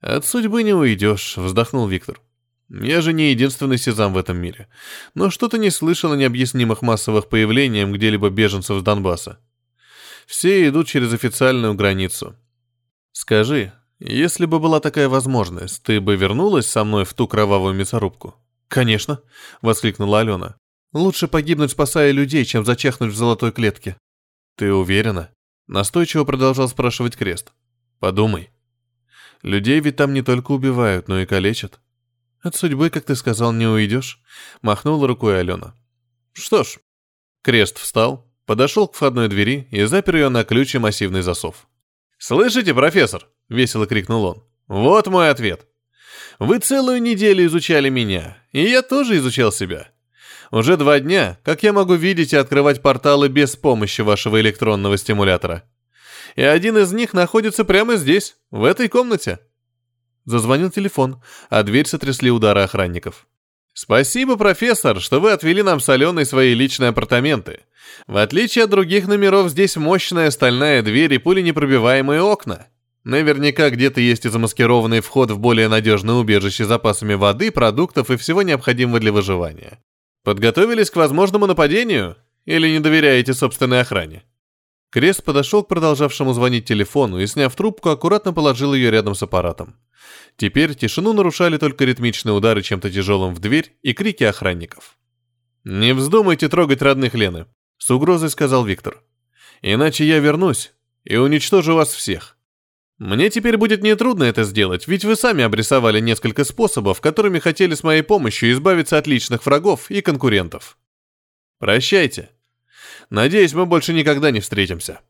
S3: От судьбы не уйдешь, вздохнул Виктор. Я же не единственный сезам в этом мире. Но что-то не слышал о необъяснимых массовых появлениях где-либо беженцев с Донбасса. Все идут через официальную границу. Скажи, если бы была такая возможность, ты бы вернулась со мной в ту кровавую мясорубку? «Конечно», — воскликнула Алена. «Лучше погибнуть, спасая людей, чем зачахнуть в золотой клетке».
S1: «Ты уверена?» — настойчиво продолжал спрашивать Крест. «Подумай. Людей ведь там не только убивают, но и калечат. От судьбы, как ты сказал, не уйдешь», — махнула рукой Алена. «Что ж». Крест встал, подошел к входной двери и запер ее на ключ и массивный засов. «Слышите, профессор?» — весело крикнул он. «Вот мой ответ. Вы целую неделю изучали меня, и я тоже изучал себя. Уже два дня, как я могу видеть и открывать порталы без помощи вашего электронного стимулятора. И один из них находится прямо здесь, в этой комнате». Зазвонил телефон, а дверь сотрясли удары охранников. «Спасибо, профессор, что вы отвели нам с Аленой свои личные апартаменты. В отличие от других номеров, здесь мощная стальная дверь и пуленепробиваемые окна. Наверняка где-то есть и замаскированный вход в более надежное убежище с запасами воды, продуктов и всего необходимого для выживания. Подготовились к возможному нападению? Или не доверяете собственной охране?» Крест подошел к продолжавшему звонить телефону и, сняв трубку, аккуратно положил ее рядом с аппаратом. Теперь тишину нарушали только ритмичные удары чем-то тяжелым в дверь и крики охранников. «Не вздумайте трогать родных Лены», — с угрозой сказал Виктор. «Иначе я вернусь и уничтожу вас всех. Мне теперь будет нетрудно это сделать, ведь вы сами обрисовали несколько способов, которыми хотели с моей помощью избавиться от личных врагов и конкурентов. Прощайте. Надеюсь, мы больше никогда не встретимся».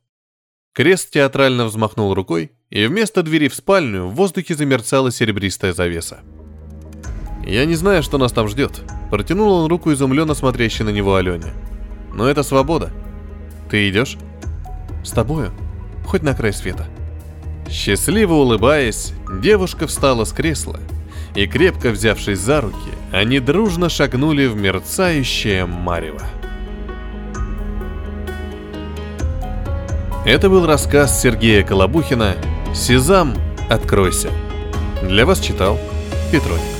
S1: Крест театрально взмахнул рукой, и вместо двери в спальню в воздухе замерцала серебристая завеса. «Я не знаю, что нас там ждет», — протянул он руку изумленно смотрящей на него Алене. «Но это свобода. Ты идешь?» «С тобою? Хоть на край света». Счастливо улыбаясь, девушка встала с кресла, и, крепко взявшись за руки, они дружно шагнули в мерцающее марево. Это был рассказ Сергея Колобухина «Сезам, откройся». Для вас читал Петроник.